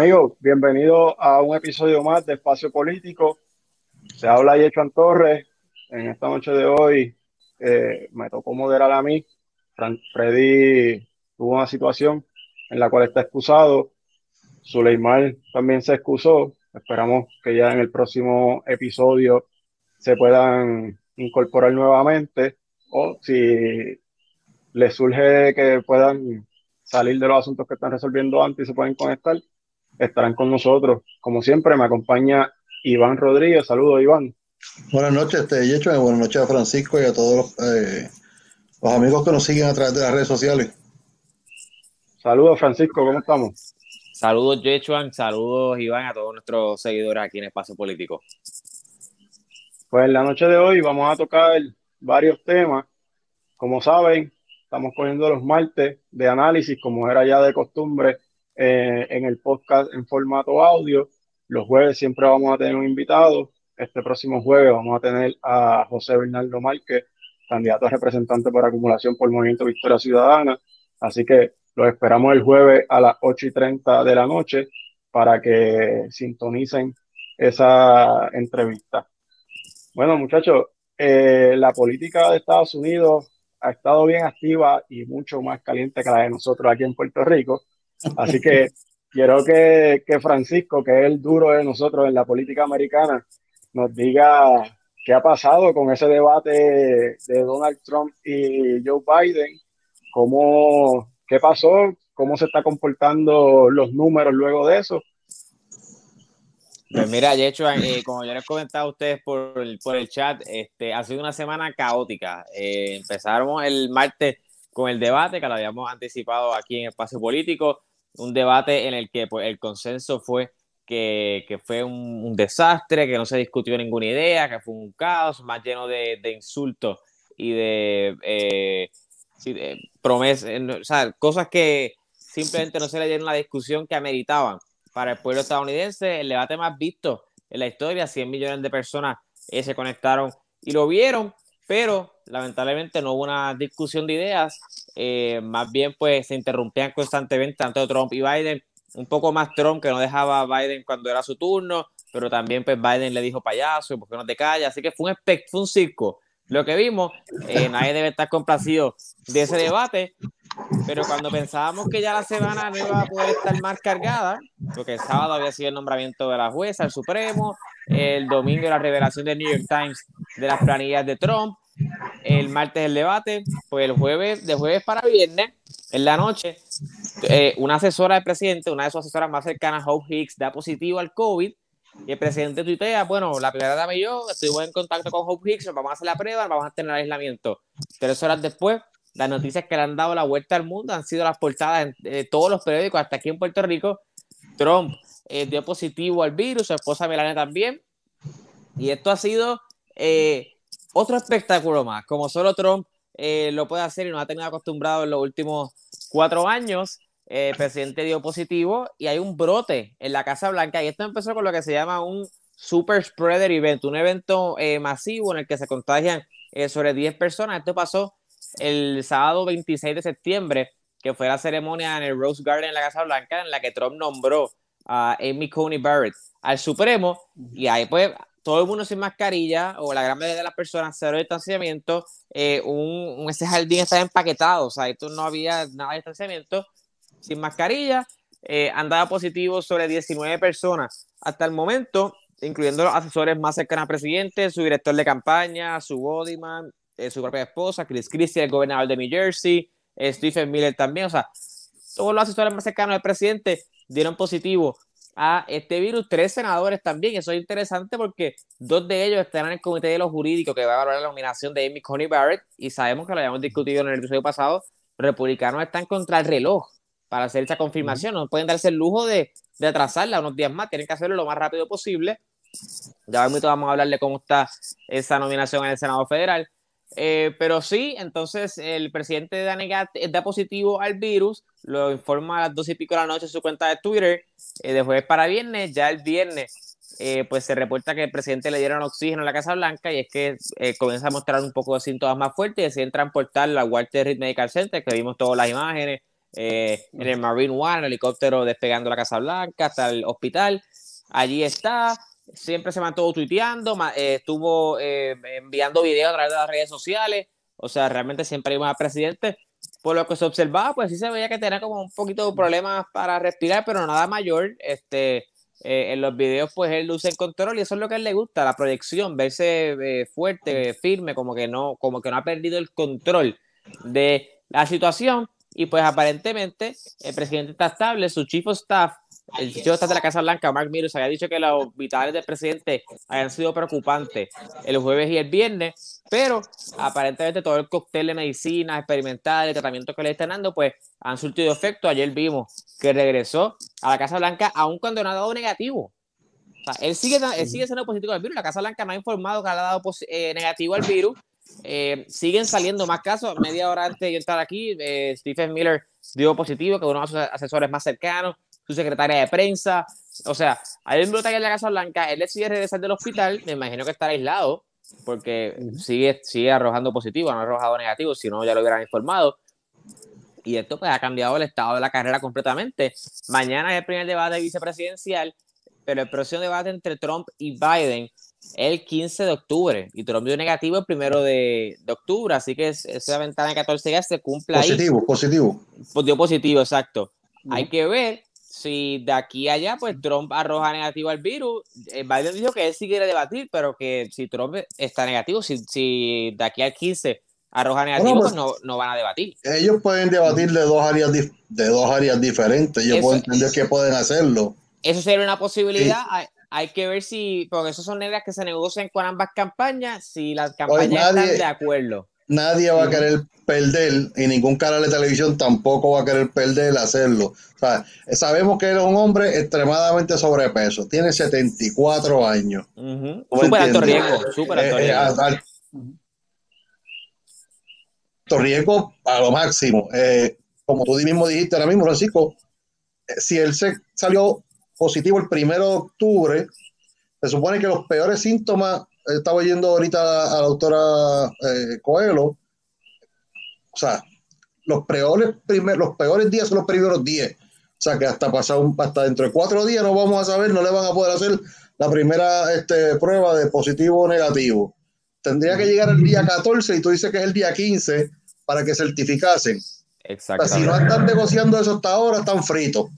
Amigos, bienvenidos a un episodio más de Espacio Político. Se habla Yechan Torres. En esta noche de hoy eh, me tocó moderar a mí. Freddy tuvo una situación en la cual está excusado. Suleimán también se excusó. Esperamos que ya en el próximo episodio se puedan incorporar nuevamente o si les surge que puedan salir de los asuntos que están resolviendo antes y se pueden conectar, estarán con nosotros. Como siempre, me acompaña Iván Rodríguez. Saludos, Iván. Buenas noches, este, Yecho, buenas noches a Francisco y a todos los, eh, los amigos que nos siguen a través de las redes sociales. Saludos, Francisco, ¿cómo estamos? Saludos, Yechuan, saludos, Iván, a todos nuestros seguidores aquí en Espacio Político. Pues en la noche de hoy vamos a tocar varios temas. Como saben, estamos cogiendo los martes de análisis, como era ya de costumbre, eh, en el podcast en formato audio. Los jueves siempre vamos a tener un invitado. Este próximo jueves vamos a tener a José Bernardo Márquez, candidato a representante por acumulación por Movimiento Victoria Ciudadana. Así que los esperamos el jueves a las 8 y 30 de la noche para que sintonicen esa entrevista. Bueno, muchachos, eh, la política de Estados Unidos ha estado bien activa y mucho más caliente que la de nosotros aquí en Puerto Rico. Así que quiero que, que, Francisco, que es el duro de nosotros en la política americana, nos diga qué ha pasado con ese debate de Donald Trump y Joe Biden, cómo, qué pasó, cómo se está comportando los números luego de eso pues mira, de hecho, eh, como ya les comentado a ustedes por el, por el chat, este, ha sido una semana caótica. Eh, empezaron el martes con el debate que lo habíamos anticipado aquí en Espacio Político, un debate en el que pues, el consenso fue que, que fue un, desastre, que no se discutió ninguna idea, que fue un caos más lleno de, insultos y de, eh, de promesas, sea, cosas que simplemente no se le dieron la discusión que ameritaban. Para el pueblo estadounidense, el debate más visto en la historia, 100 millones de personas eh, se conectaron y lo vieron, pero lamentablemente no hubo una discusión de ideas, eh, más bien pues se interrumpían constantemente tanto Trump y Biden, un poco más Trump que no dejaba a Biden cuando era su turno, pero también pues Biden le dijo payaso, ¿por qué no te callas? Así que fue un, fue un circo. Lo que vimos, eh, nadie debe estar complacido de ese debate, pero cuando pensábamos que ya la semana no iba a poder estar más cargada, porque el sábado había sido el nombramiento de la jueza, el Supremo, el domingo la revelación del New York Times de las planillas de Trump, el martes el debate, pues el jueves, de jueves para viernes, en la noche, eh, una asesora del presidente, una de sus asesoras más cercanas, Hope Hicks, da positivo al COVID, y el presidente tuitea, bueno, la primera dama y yo estuvimos en contacto con Hope Hicks, vamos a hacer la prueba, vamos a tener aislamiento. Tres horas después, las noticias que le han dado la vuelta al mundo han sido las portadas de todos los periódicos, hasta aquí en Puerto Rico. Trump eh, dio positivo al virus, su esposa Melania también. Y esto ha sido eh, otro espectáculo más, como solo Trump eh, lo puede hacer y nos ha tenido acostumbrado en los últimos cuatro años. el presidente dio positivo y hay un brote en la Casa Blanca. Y esto empezó con lo que se llama un super spreader event, un evento masivo en el que se contagian sobre 10 personas. Esto pasó el sábado 26 de septiembre, que fue la ceremonia en el Rose Garden en la Casa Blanca, en la que Trump nombró a Amy Coney Barrett al Supremo, y ahí pues todo el mundo sin mascarilla, o la gran mayoría de las personas, cero distanciamiento, eh, un, ese jardín estaba empaquetado, o sea, esto no había nada de distanciamiento, sin mascarilla, eh, andaba positivo sobre 19 personas. Hasta el momento, incluyendo los asesores más cercanos al presidente, su director de campaña, su bodyman, eh, su propia esposa, Chris Christie, el gobernador de New Jersey, eh, Stephen Miller también, o sea, todos los asesores más cercanos del presidente dieron positivo a este virus, tres senadores también, eso es interesante porque dos de ellos están en el comité de los jurídicos que va a valorar la nominación de Amy Coney Barrett y sabemos que lo habíamos discutido en el episodio pasado, republicanos están contra el reloj para hacer esa confirmación, no pueden darse el lujo de, de atrasarla unos días más, tienen que hacerlo lo más rápido posible. Ya vamos a hablar de cómo está esa nominación en el Senado Federal. Eh, pero sí, entonces el presidente da, da positivo al virus, lo informa a las dos y pico de la noche en su cuenta de Twitter, eh, de jueves para viernes, ya el viernes eh, pues se reporta que el presidente le dieron oxígeno a la Casa Blanca y es que comienza a mostrar un poco de síntomas más fuertes y deciden transportarlo a Walter Reed Medical Center, que vimos todas las imágenes, eh, en el Marine One, el helicóptero despegando la Casa Blanca hasta el hospital. Allí está, siempre se mantuvo tuiteando, eh, estuvo eh, enviando videos a través de las redes sociales, o sea, realmente siempre iba al presidente. Por lo que se observaba, pues sí se veía que tenía como un poquito de problemas para respirar, pero nada mayor. Este, en los videos, pues él luce en control y eso es lo que a él le gusta, la proyección, verse fuerte, firme, como que no, como que no ha perdido el control de la situación. Y pues aparentemente el presidente está estable, su chief of staff, el staff de la Casa Blanca, Mark Meadows, había dicho que los vitales del presidente habían sido preocupantes el jueves y el viernes, pero aparentemente todo el cóctel de medicinas experimentales, de tratamiento que le están dando, pues han surtido efecto. Ayer vimos que regresó a la Casa Blanca aún cuando no ha dado negativo. O sea, él sigue, él sigue siendo positivo al virus. La Casa Blanca no ha informado que ha dado eh, negativo al virus eh, siguen saliendo más casos. Media hora antes de yo estar aquí, eh, Stephen Miller dio positivo, que uno de sus asesores más cercanos, su secretaria de prensa. O sea, hay un brote en la Casa Blanca, él decide regresar del hospital, me imagino que estará aislado, porque sigue, sigue arrojando positivo, no ha arrojado negativo, si no ya lo hubieran informado. Y esto pues ha cambiado el estado de la carrera completamente. Mañana es el primer debate vicepresidencial, pero el próximo debate entre Trump y Biden el 15 de octubre y Trump dio negativo el primero de, octubre, así que esa ventana de 14 días se cumple positivo, ahí. Positivo, positivo. Pues dio positivo, exacto. Hay que ver si de aquí a allá, pues Trump arroja negativo al virus. Eh, Biden dijo que él sí quiere debatir, pero que si Trump está negativo, si, si de aquí al 15 arroja negativo, pues, pues, no, no, van a debatir. Ellos pueden debatir de dos áreas, de dos áreas diferentes. Ellos pueden entender que pueden hacerlo. Eso sería una posibilidad hay que ver si, porque esas son ideas que se negocian con ambas campañas, si las campañas están de acuerdo. Nadie va a querer perder y ningún canal de televisión tampoco va a querer perder hacerlo. O sea, sabemos que es un hombre extremadamente sobrepeso, tiene 74 años. Súper alto riesgo, súper alto eh, eh, riesgo. alto riesgo a lo máximo. Eh, como tú mismo dijiste ahora mismo, Francisco, si él se salió positivo el primero de octubre. Se supone que los peores síntomas, estaba yendo ahorita a la doctora eh, Coelho, o sea, los peores, primer, los peores días son los primeros 10. O sea, que hasta pasado, hasta dentro de cuatro días no vamos a saber, no le van a poder hacer la primera este, prueba de positivo o negativo. Tendría que llegar el día 14 y tú dices que es el día 15 para que certificasen. Exacto. si no están negociando eso hasta ahora, están fritos.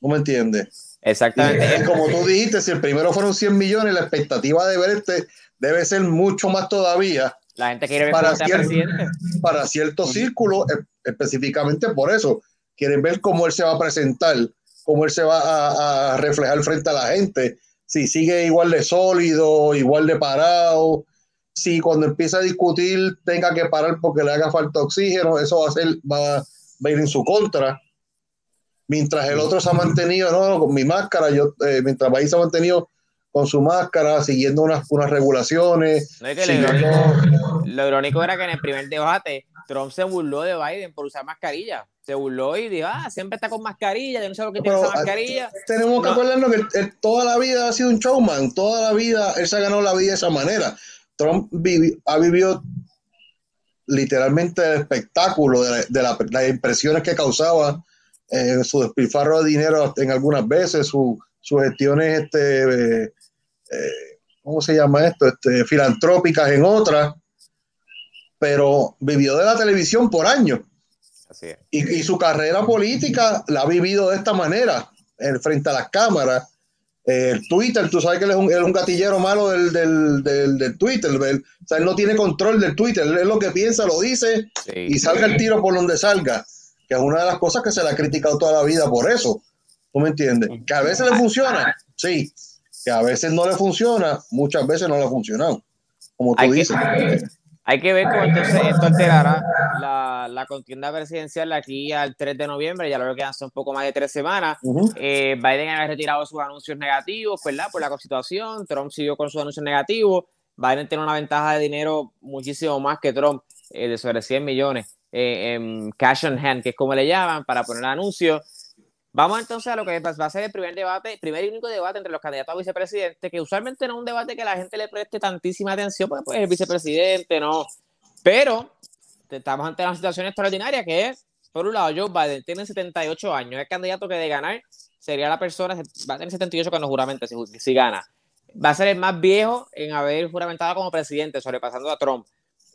¿No me entiendes? Exactamente. como tú dijiste, si el primero fueron 100 millones, la expectativa de ver este debe ser mucho más todavía. La gente quiere ver para, presidente. para ciertos círculos, específicamente por eso. Quieren ver cómo él se va a presentar, cómo él se va a, reflejar frente a la gente. Si sigue igual de sólido, igual de parado, si cuando empieza a discutir tenga que parar porque le haga falta oxígeno, eso va a, ser, va, va a ir en su contra mientras el otro se ha mantenido, no, con mi máscara, yo, eh, mientras Bahía se ha mantenido con su máscara, siguiendo unas, unas regulaciones. lo, irónico, era que en el primer debate Trump se burló de Biden por usar mascarilla. Se burló y dijo, ah, siempre está con mascarilla, yo no sé lo que tiene esa mascarilla. Tenemos que acordarnos que toda la vida ha sido un showman, toda la vida él se ha ganado la vida de esa manera. Trump ha vivido literalmente el espectáculo de, las impresiones que causaba eh, su despilfarro de dinero en algunas veces, sus gestiones, este, eh, ¿cómo se llama esto? Este, filantrópicas en otras, pero vivió de la televisión por años. Y, su carrera política la ha vivido de esta manera, en, frente a las cámaras. el Twitter, tú sabes que él es un, gatillero malo del, del, Twitter. o sea, él no tiene control del Twitter. Él es lo que piensa, lo dice y salga el tiro por donde salga que es una de las cosas que se le ha criticado toda la vida por eso. ¿Tú me entiendes? Que a veces le funciona, sí. Que a veces no le funciona, muchas veces no le ha funcionado. Como tú hay dices. Que, hay que ver cómo entonces esto alterará la, la, contienda presidencial de aquí al 3 de noviembre, ya lo que hace un poco más de tres semanas. Eh, Biden ha retirado sus anuncios negativos, ¿verdad? Por la constitución. Trump siguió con sus anuncios negativos. Biden tiene una ventaja de dinero muchísimo más que Trump, eh, de sobre 100 millones. Eh, cash on hand, que es como le llaman, para poner anuncios. Vamos entonces a lo que va a ser el primer debate, primer y único debate entre los candidatos a vicepresidente, que usualmente no es un debate que la gente le preste tantísima atención, porque pues el vicepresidente no. Pero estamos ante una situación extraordinaria que es por un lado, Joe Biden tiene 78 años, es candidato que de ganar sería la persona, va a tener 78 cuando juramente, si, si gana. Va a ser el más viejo en haber juramentado como presidente, sobrepasando a Trump.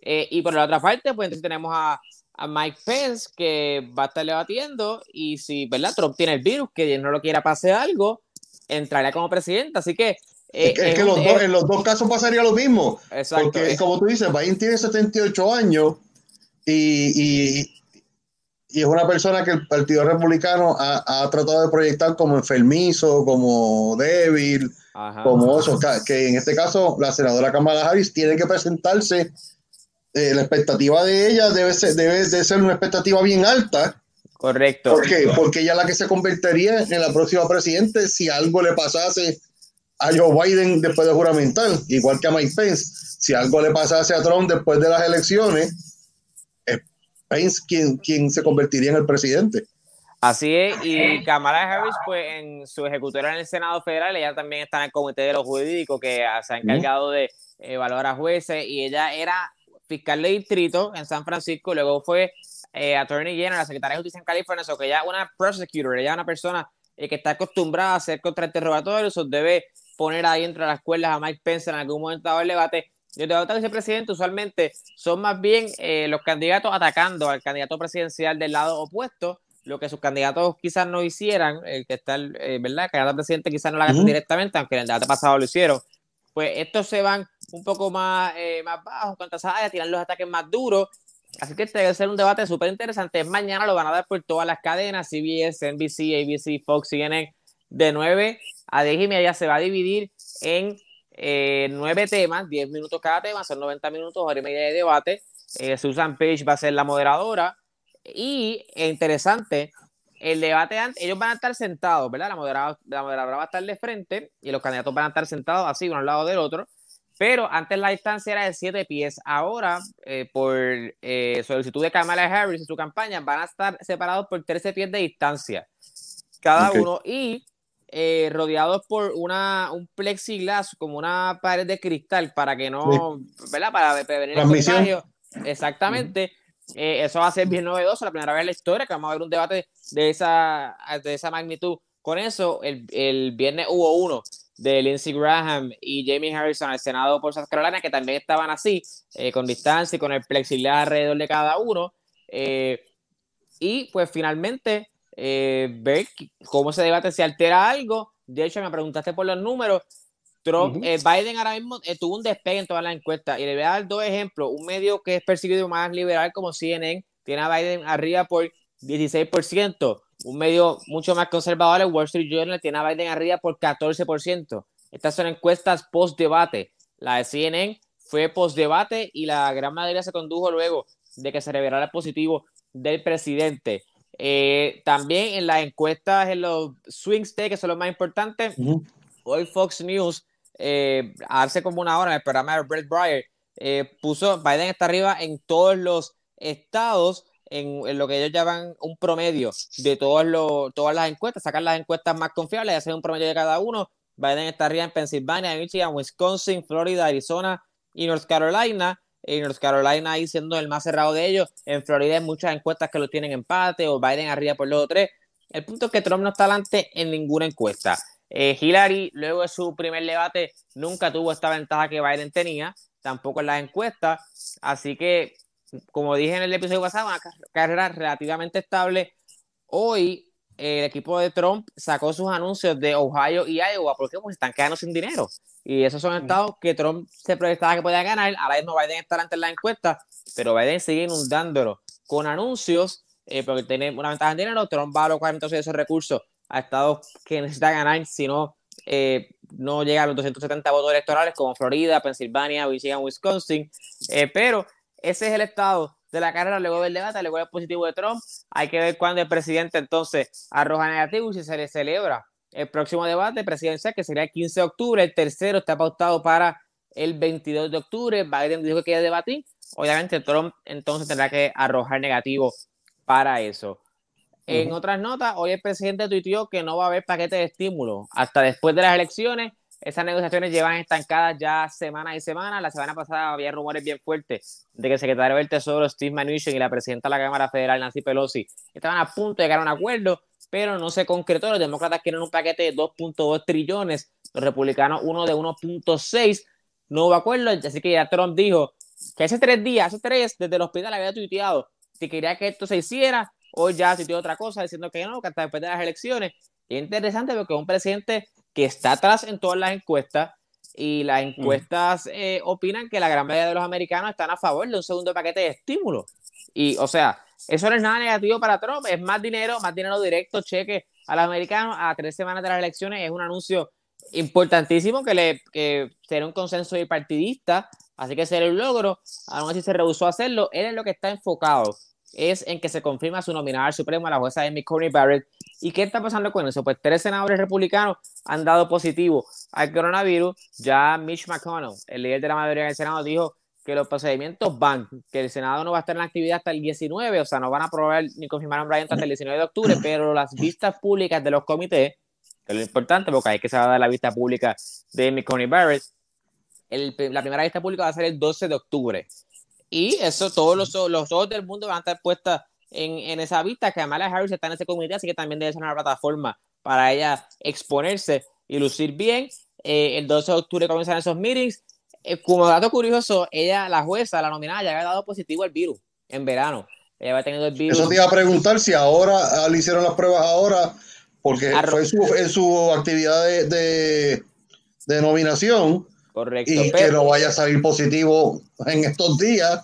Eh, y por la otra parte, pues entonces tenemos a, a, Mike Pence que va a estar debatiendo y si, ¿verdad? Trump tiene el virus, que no lo quiera pase algo, entraría como presidente. Así que... Eh, es, que, los dos, en los dos casos pasaría lo mismo. Exacto. Porque, como tú dices, Biden tiene 78 años y, y, y, es una persona que el Partido Republicano ha, ha tratado de proyectar como enfermizo, como débil, como oso. Que en este caso, la senadora Kamala Harris tiene que presentarse eh, la expectativa de ella debe ser, debe de ser una expectativa bien alta. Correcto. ¿Por qué? Porque ella es la que se convertiría en la próxima presidente si algo le pasase a Joe Biden después de juramentar, igual que a Mike Pence. Si algo le pasase a Trump después de las elecciones, es Pence quien, quien se convertiría en el presidente. Así es, y Kamala Harris, pues en su ejecutora en el Senado Federal, ella también está en el Comité de los Jurídicos que se ha encargado de evaluar a jueces y ella era fiscal de distrito en San Francisco, luego fue eh, Attorney General, la Secretaria de Justicia en California, o que ella es una prosecutor, ella es una persona eh, que está acostumbrada a hacer contrainterrogatorios, o debe poner ahí entre las cuerdas a Mike Pence en algún momento del debate. Y el debate de vicepresidente usualmente son más bien eh, los candidatos atacando al candidato presidencial del lado opuesto, lo que sus candidatos quizás no hicieran, el que está, eh, ¿verdad? El candidato presidente quizás no lo haga directamente, aunque en el debate pasado lo hicieron pues estos se van un poco más, eh, más bajos contra los ataques más duros. Así que este debe ser un debate súper interesante. Mañana lo van a dar por todas las cadenas, CBS, NBC, ABC, Fox, CNN, de 9 a 10 y media. Se va a dividir en eh, nueve temas, 10 minutos cada tema, son 90 minutos, hora y media de debate. Eh, Susan Page va a ser la moderadora. Y interesante, el debate, ellos van a estar sentados, ¿verdad? La moderadora, la moderadora va a estar de frente y los candidatos van a estar sentados así, uno al lado del otro. Pero antes la distancia era de 7 pies. Ahora, eh, por eh, solicitud de Kamala Harris y su campaña, van a estar separados por 13 pies de distancia cada uno y eh, rodeados por una, un plexiglas, como una pared de cristal, para que no, ¿verdad? Para prevenir el contagio. Exactamente. Eh, eso va a ser bien novedoso, la primera vez en la historia que vamos a ver un debate de esa, de esa magnitud. Con eso, el, el viernes hubo uno de Lindsey Graham y Jamie Harrison al Senado por South Carolina, que también estaban así, eh, con distancia y con el plexiglas alrededor de cada uno. Eh, y pues finalmente, ver cómo se debate, si altera algo. De hecho, me preguntaste por los números. Trump, eh, Biden ahora mismo eh, tuvo un despegue en todas las encuestas y le voy a dar dos ejemplos. Un medio que es percibido más liberal como CNN tiene a Biden arriba por 16%. Un medio mucho más conservador, el Wall Street Journal, tiene a Biden arriba por 14%. Estas son encuestas post-debate. La de CNN fue post-debate y la gran mayoría se condujo luego de que se revelara el positivo del presidente. Eh, también en las encuestas, en los swing states, que son los más importantes, hoy Fox News eh, hace como una hora en el programa de Brett Breyer, eh, puso Biden está arriba en todos los estados, en, lo que ellos llaman un promedio de todos los, todas las encuestas, sacar las encuestas más confiables y hacer un promedio de cada uno. Biden está arriba en Pensilvania, Michigan, Wisconsin, Florida, Arizona y North Carolina. En North Carolina ahí siendo el más cerrado de ellos. En Florida hay muchas encuestas que lo tienen empate o Biden arriba por los tres. El punto es que Trump no está adelante en ninguna encuesta. Eh, Hillary, luego de su primer debate, nunca tuvo esta ventaja que Biden tenía, tampoco en las encuestas. Así que, como dije en el episodio pasado, una carrera relativamente estable. Hoy el equipo de Trump sacó sus anuncios de Ohio y Iowa porque pues, están quedando sin dinero. Y esos son estados que Trump se proyectaba que podía ganar. Ahora mismo Biden está ante la encuesta, pero Biden sigue inundándolo con anuncios eh, porque tiene una ventaja en dinero. Trump va a alocar entonces esos recursos a estados que necesita ganar, si no, eh, no llega a los 270 votos electorales como Florida, Pensilvania, Michigan, Wisconsin. Eh, pero ese es el estado de la carrera luego del debate, luego del positivo de Trump. Hay que ver cuándo el presidente entonces arroja negativo y si se le celebra el próximo debate presidencial, que sería el 15 de octubre. El tercero está pautado para el 22 de octubre. Biden dijo que quiere debatir. Obviamente Trump entonces tendrá que arrojar negativo para eso. En otras notas, hoy el presidente tuiteó que no va a haber paquete de estímulo hasta después de las elecciones. Esas negociaciones llevan estancadas ya semanas y semanas. La semana pasada había rumores bien fuertes de que el secretario del Tesoro, Steve Mnuchin, y la presidenta de la Cámara Federal, Nancy Pelosi, estaban a punto de llegar a un acuerdo, pero no se concretó. Los demócratas quieren un paquete de 2.2 trillones, los republicanos uno de 1.6. No hubo acuerdo, así que ya Trump dijo que hace tres días, hace tres, desde el hospital había tuiteado que quería que esto se hiciera. Hoy ya tuiteó otra cosa diciendo que no, que hasta después de las elecciones. Es interesante porque un presidente que está atrás en todas las encuestas y las encuestas eh, opinan que la gran mayoría de los americanos están a favor de un segundo paquete de estímulo. Y, o sea, eso no es nada negativo para Trump, es más dinero, más dinero directo, cheque a los americanos a tres semanas de las elecciones, es un anuncio importantísimo que le que será un consenso bipartidista, así que será un logro, aún así se rehusó a hacerlo, él es lo que está enfocado es en que se confirma su nominada al Supremo a la jueza Amy Coney Barrett. ¿Y qué está pasando con eso? Pues tres senadores republicanos han dado positivo al coronavirus. Ya Mitch McConnell, el líder de la mayoría del Senado, dijo que los procedimientos van, que el Senado no va a estar en actividad hasta el 19, o sea, no van a aprobar ni confirmar un hasta el 19 de octubre, pero las vistas públicas de los comités, que es lo importante, porque ahí que se va a dar la vista pública de Coney Barrett, la primera vista pública va a ser el 12 de octubre. Y eso, todos los, los ojos del mundo van a estar puestos en, en esa vista, que Kamala Harris está en ese comité, así que también debe ser una plataforma para ella exponerse y lucir bien. Eh, el 12 de octubre comienzan esos meetings. Eh, como dato curioso, ella, la jueza, la nominada, ya había dado positivo al virus en verano. Ella había tenido el virus. Eso te iba a preguntar si ahora le hicieron las pruebas ahora, porque fue su, en su actividad de, de, de nominación Correcto. Y que no vaya a salir positivo en estos días.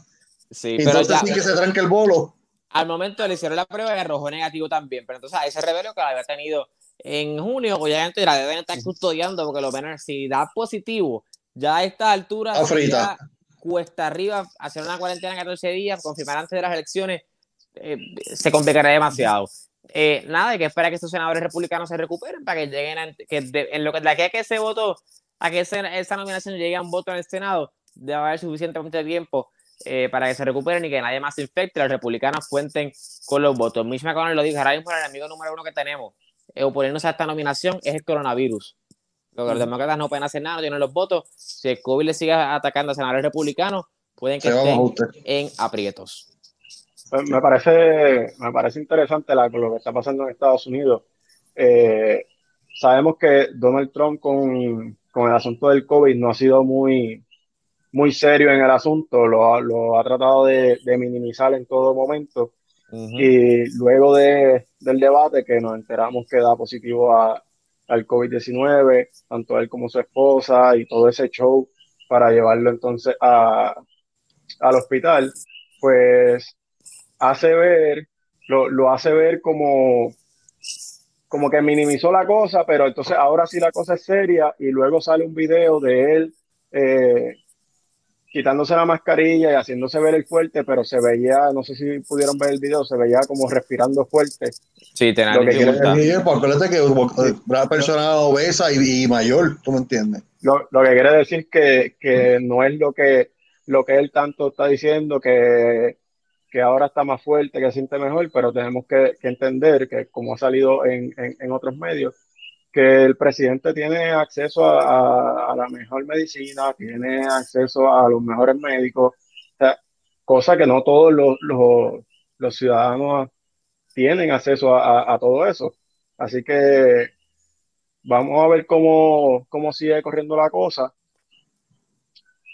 Sí, entonces pero sí que se tranque el bolo. Al momento le hicieron la prueba y arrojó negativo también. Pero entonces ahí se reveló que la había tenido en junio, o ya la deben estar custodiando porque lo ven, si da positivo, ya a esta altura ya cuesta arriba hacer una cuarentena de 14 días, confirmar antes de las elecciones, eh, se complicaría demasiado. Eh, nada, hay que esperar que estos senadores republicanos se recuperen para que lleguen a, que en lo que de aquí a que se votó a que esa, nominación llegue a un voto en el Senado, debe haber suficientemente tiempo eh, para que se recuperen y que nadie más se infecte, los republicanos cuenten con los votos. Mitch McConnell lo dijo, ahora mismo el enemigo número uno que tenemos eh, oponernos a esta nominación es el coronavirus. Los demócratas no pueden hacer nada, no tienen los votos. Si el COVID le sigue atacando a senadores republicanos, pueden que estén en aprietos. Pues, me parece, me parece interesante lo que está pasando en Estados Unidos. Eh, sabemos que Donald Trump con con el asunto del COVID no ha sido muy, muy serio en el asunto, lo, lo ha tratado de, minimizar en todo momento. Y luego de, del debate que nos enteramos que da positivo a, al COVID-19, tanto él como su esposa y todo ese show para llevarlo entonces a, al hospital, pues hace ver, lo, lo hace ver como como que minimizó la cosa, pero entonces ahora sí la cosa es seria y luego sale un video de él eh, quitándose la mascarilla y haciéndose ver el fuerte, pero se veía, no sé si pudieron ver el video, se veía como respirando fuerte. Sí, tenía lo que quiere decir, porque que una persona obesa y, mayor, ¿tú me entiendes? Lo, lo, que quiere decir que, que no es lo que, lo que él tanto está diciendo, que que ahora está más fuerte, que siente mejor, pero tenemos que, entender que, como ha salido en, otros medios, que el presidente tiene acceso a, la mejor medicina, tiene acceso a los mejores médicos, cosa que no todos los, ciudadanos tienen acceso a, todo eso. Así que vamos a ver cómo, cómo sigue corriendo la cosa.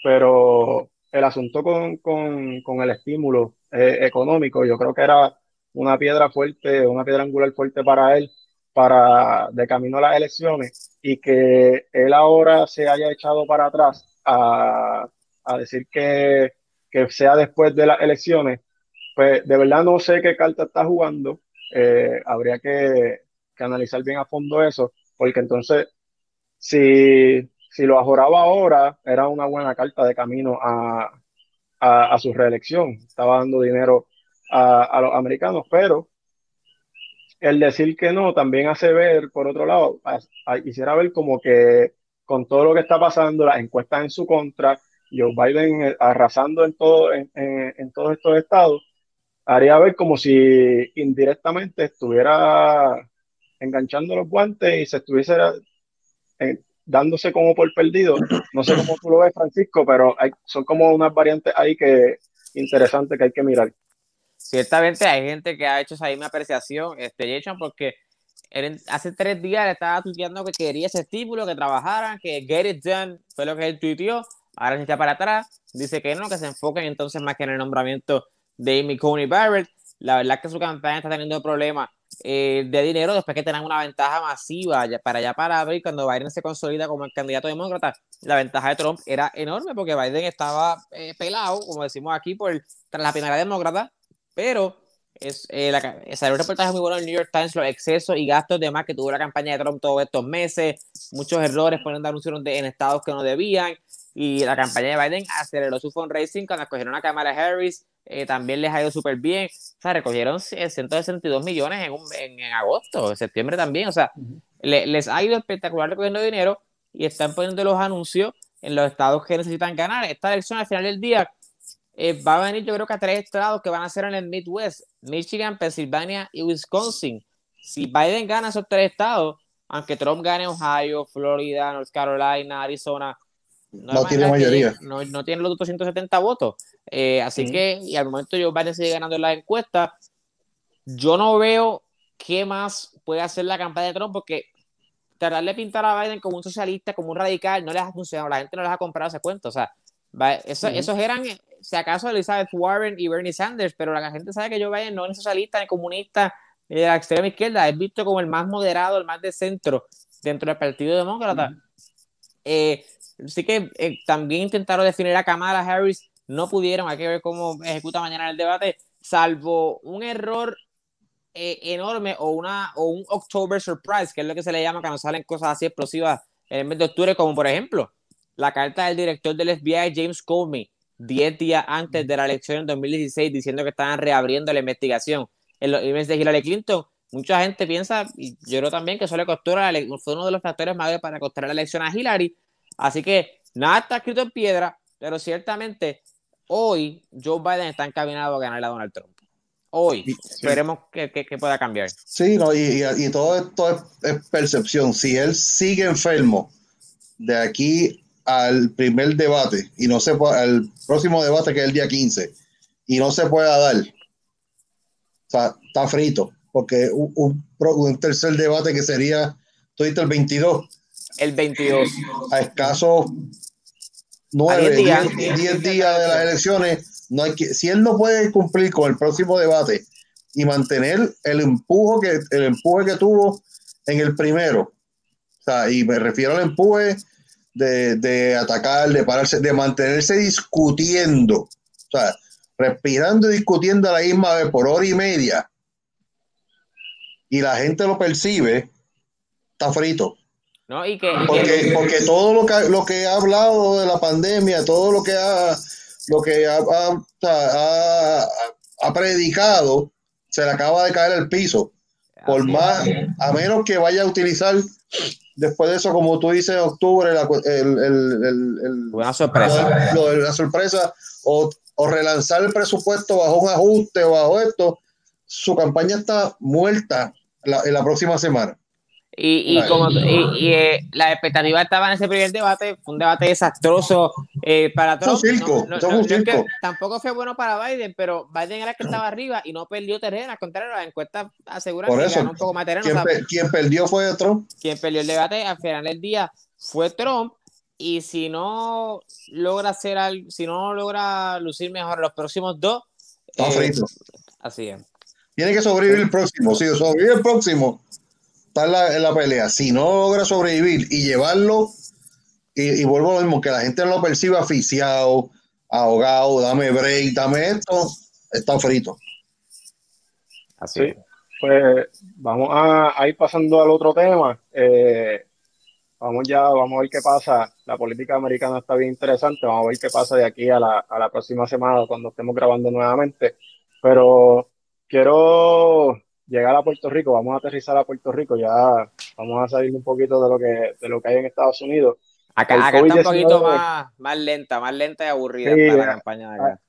Pero el asunto con, con el estímulo eh, económico. Yo creo que era una piedra fuerte, una piedra angular fuerte para él para de camino a las elecciones y que él ahora se haya echado para atrás a, decir que, sea después de las elecciones, pues de verdad no sé qué carta está jugando. Eh, habría que, analizar bien a fondo eso, porque entonces si, si lo ajoraba ahora, era una buena carta de camino a, a, su reelección. Estaba dando dinero a, los americanos, pero el decir que no también hace ver, por otro lado, quisiera ver como que con todo lo que está pasando, las encuestas en su contra, Joe Biden eh, arrasando en, todo, en, todos estos estados, haría ver como si indirectamente estuviera enganchando los guantes y se estuviese dándose como por perdido. No sé cómo tú lo ves, Francisco, pero hay, son como unas variantes ahí que interesantes que hay que mirar. Ciertamente hay gente que ha hecho esa misma apreciación, este Jason, porque hace tres días le estaba tuiteando que quería ese estímulo, que trabajaran, que get it done, fue lo que él tuiteó. Ahora se está para atrás, dice que no, que se enfoquen entonces más que en el nombramiento de Amy Coney Barrett. La verdad es que su campaña está teniendo problemas eh, de dinero después que tengan una ventaja masiva para allá para abril, cuando Biden se consolida como el candidato demócrata. La ventaja de Trump era enorme porque Biden estaba eh, pelado, como decimos aquí, por tras la primera demócrata, pero es, eh, la, salió un reportaje muy bueno en el New York Times, los excesos y gastos de más que tuvo la campaña de Trump todos estos meses, muchos errores poniendo anuncios en estados que no debían, y la campaña de Biden aceleró su fundraising cuando escogieron a Kamala Harris, eh, también les ha ido súper bien, o sea, recogieron 162 millones en, un, en, en agosto, en septiembre también, o sea, les ha ido espectacular recogiendo dinero y están poniendo los anuncios en los estados que necesitan ganar. Esta elección al final del día eh, va a venir yo creo que a tres estados que van a ser en el Midwest, Michigan, Pennsylvania y Wisconsin. Si Biden gana esos tres estados, aunque Trump gane Ohio, Florida, North Carolina, Arizona, no, tiene mayoría. No, no, tiene los 270 votos. Eh, así que, y al momento yo Biden sigue ganando en la encuesta, yo no veo qué más puede hacer la campaña de Trump porque tratar de pintar a Biden como un socialista, como un radical, no les ha funcionado. La gente no les ha comprado ese cuento. O sea, esos eran, si acaso, Elizabeth Warren y Bernie Sanders, pero la gente sabe que Joe Biden no es socialista ni comunista ni de la extrema izquierda, es visto como el más moderado, el más de centro dentro del Partido Demócrata. Eh, así que eh, también intentaron definir a Kamala Harris, no pudieron, hay que ver cómo ejecuta mañana el debate, salvo un error eh, enorme o, una, o un October Surprise, que es lo que se le llama cuando salen cosas así explosivas en el mes de octubre, como por ejemplo la carta del director del FBI, James Comey, 10 días antes de la elección en 2016, diciendo que estaban reabriendo la investigación en los emails de Hillary Clinton. Mucha gente piensa, y yo creo también que eso le costó la fue uno de los factores mayores para costar la elección a Hillary. Así que nada está escrito en piedra, pero ciertamente hoy Joe Biden está encaminado a ganar a Donald Trump. Hoy, esperemos que, que, pueda cambiar. Sí, no, y, y, todo esto es percepción. Si él sigue enfermo de aquí al primer debate y no se puede, al próximo debate que es el día 15 y no se pueda dar, o sea, está frito, porque un, un, tercer debate que sería, tú el 22. El 22. A escasos 9, 10 días, de las elecciones, no hay que, si él no puede cumplir con el próximo debate y mantener el empuje que, el empuje que tuvo en el primero, o sea, y me refiero al empuje de, de atacar, de pararse, de mantenerse discutiendo, o sea, respirando y discutiendo a la misma vez por hora y media, y la gente lo percibe, está frito. No, y que, porque, porque todo lo que, lo que ha hablado de la pandemia, todo lo que ha, lo que ha, ha, ha predicado, se le acaba de caer al piso. Por más, a menos que vaya a utilizar después de eso, como tú dices, octubre, el, el, una sorpresa. Lo, la sorpresa, o, o, relanzar el presupuesto bajo un ajuste o bajo esto, su campaña está muerta en la próxima semana. Y, y, como, y, eh, la expectativa estaba en ese primer debate, un debate desastroso eh, para Trump. tampoco fue bueno para Biden, pero Biden era el que estaba arriba y no perdió terreno. Al contrario, las encuestas aseguran que ganó un poco más terreno. ¿quién, perdió fue Trump? Quien perdió el debate al final del día fue Trump. Y si no logra hacer algo, si no logra lucir mejor los próximos dos, eh, así es. Tiene que sobrevivir el próximo. Si sobrevive el próximo, está en la, pelea, si no logra sobrevivir y llevarlo, y, vuelvo a lo mismo, que la gente no lo perciba asfixiado, ahogado, dame break, dame esto, está frito. Así. Pues vamos a, ir pasando al otro tema. Eh, vamos ya, vamos a ver qué pasa. La política americana está bien interesante. Vamos a ver qué pasa de aquí a la, a la próxima semana cuando estemos grabando nuevamente. Pero quiero llegar a Puerto Rico, vamos a aterrizar a Puerto Rico, ya vamos a salir un poquito de lo que, de lo que hay en Estados Unidos. Acá, está un poquito más, más lenta, más lenta y aburrida la campaña de acá.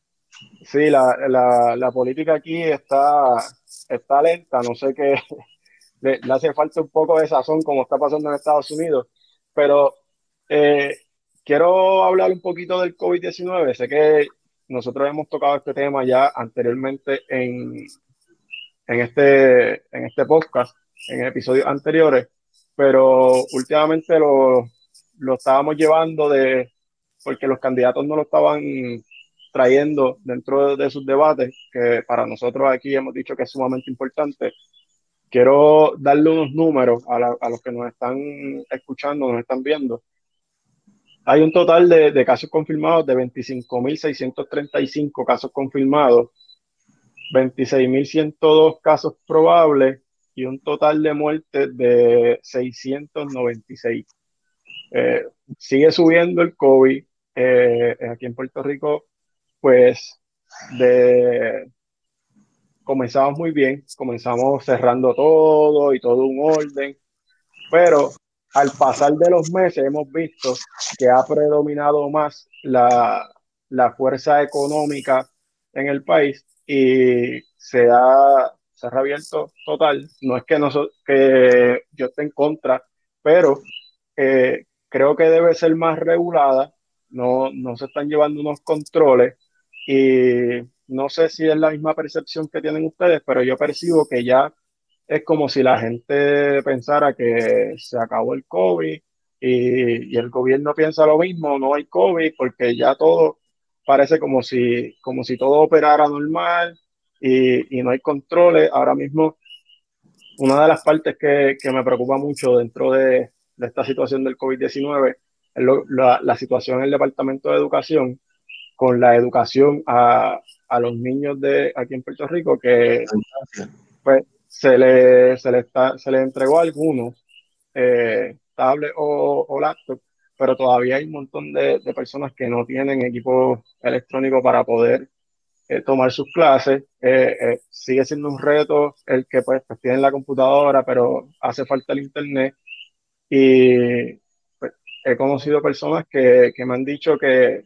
Sí, la, la, la, política aquí está, está lenta, no sé qué, le, hace falta un poco de sazón como está pasando en Estados Unidos, pero eh, quiero hablar un poquito del COVID-19. Sé que nosotros hemos tocado este tema ya anteriormente en, en, este, en este podcast, en episodios anteriores, pero últimamente lo, lo estábamos llevando de, porque los candidatos no lo estaban trayendo dentro de sus debates, que para nosotros aquí hemos dicho que es sumamente importante. Quiero darle unos números a, a los que nos están escuchando, nos están viendo. Hay un total de, de casos confirmados de 25.635 casos confirmados, 26.102 casos probables y un total de muertes de 696. Eh, sigue subiendo el COVID. Eh, aquí en Puerto Rico pues comenzamos muy bien, comenzamos cerrando todo y todo un orden, pero al pasar de los meses hemos visto que ha predominado más la fuerza económica en el país y se ha, se ha reabierto total. No es que, no, que yo esté en contra, pero eh, creo que debe ser más regulada. No, no se están llevando unos controles y no sé si es la misma percepción que tienen ustedes, pero yo percibo que ya es como si la gente pensara que se acabó el COVID y, el gobierno piensa lo mismo, no hay COVID, porque ya todo parece como si, como si todo operara normal y, no hay controles. Ahora mismo, una de las partes que, me preocupa mucho dentro de, esta situación del COVID-19 es la, la situación en el Departamento de Educación, con la educación a, a los niños de aquí en Puerto Rico que pues, se, le, se, le le entregó a algunos eh, tablet o, o, laptop, pero todavía hay un montón de, personas que no tienen equipo electrónico para poder eh, tomar sus clases. Eh, eh, sigue siendo un reto el que pues, pues tienen la computadora, pero hace falta el internet. Y pues, he conocido personas que, que me han dicho que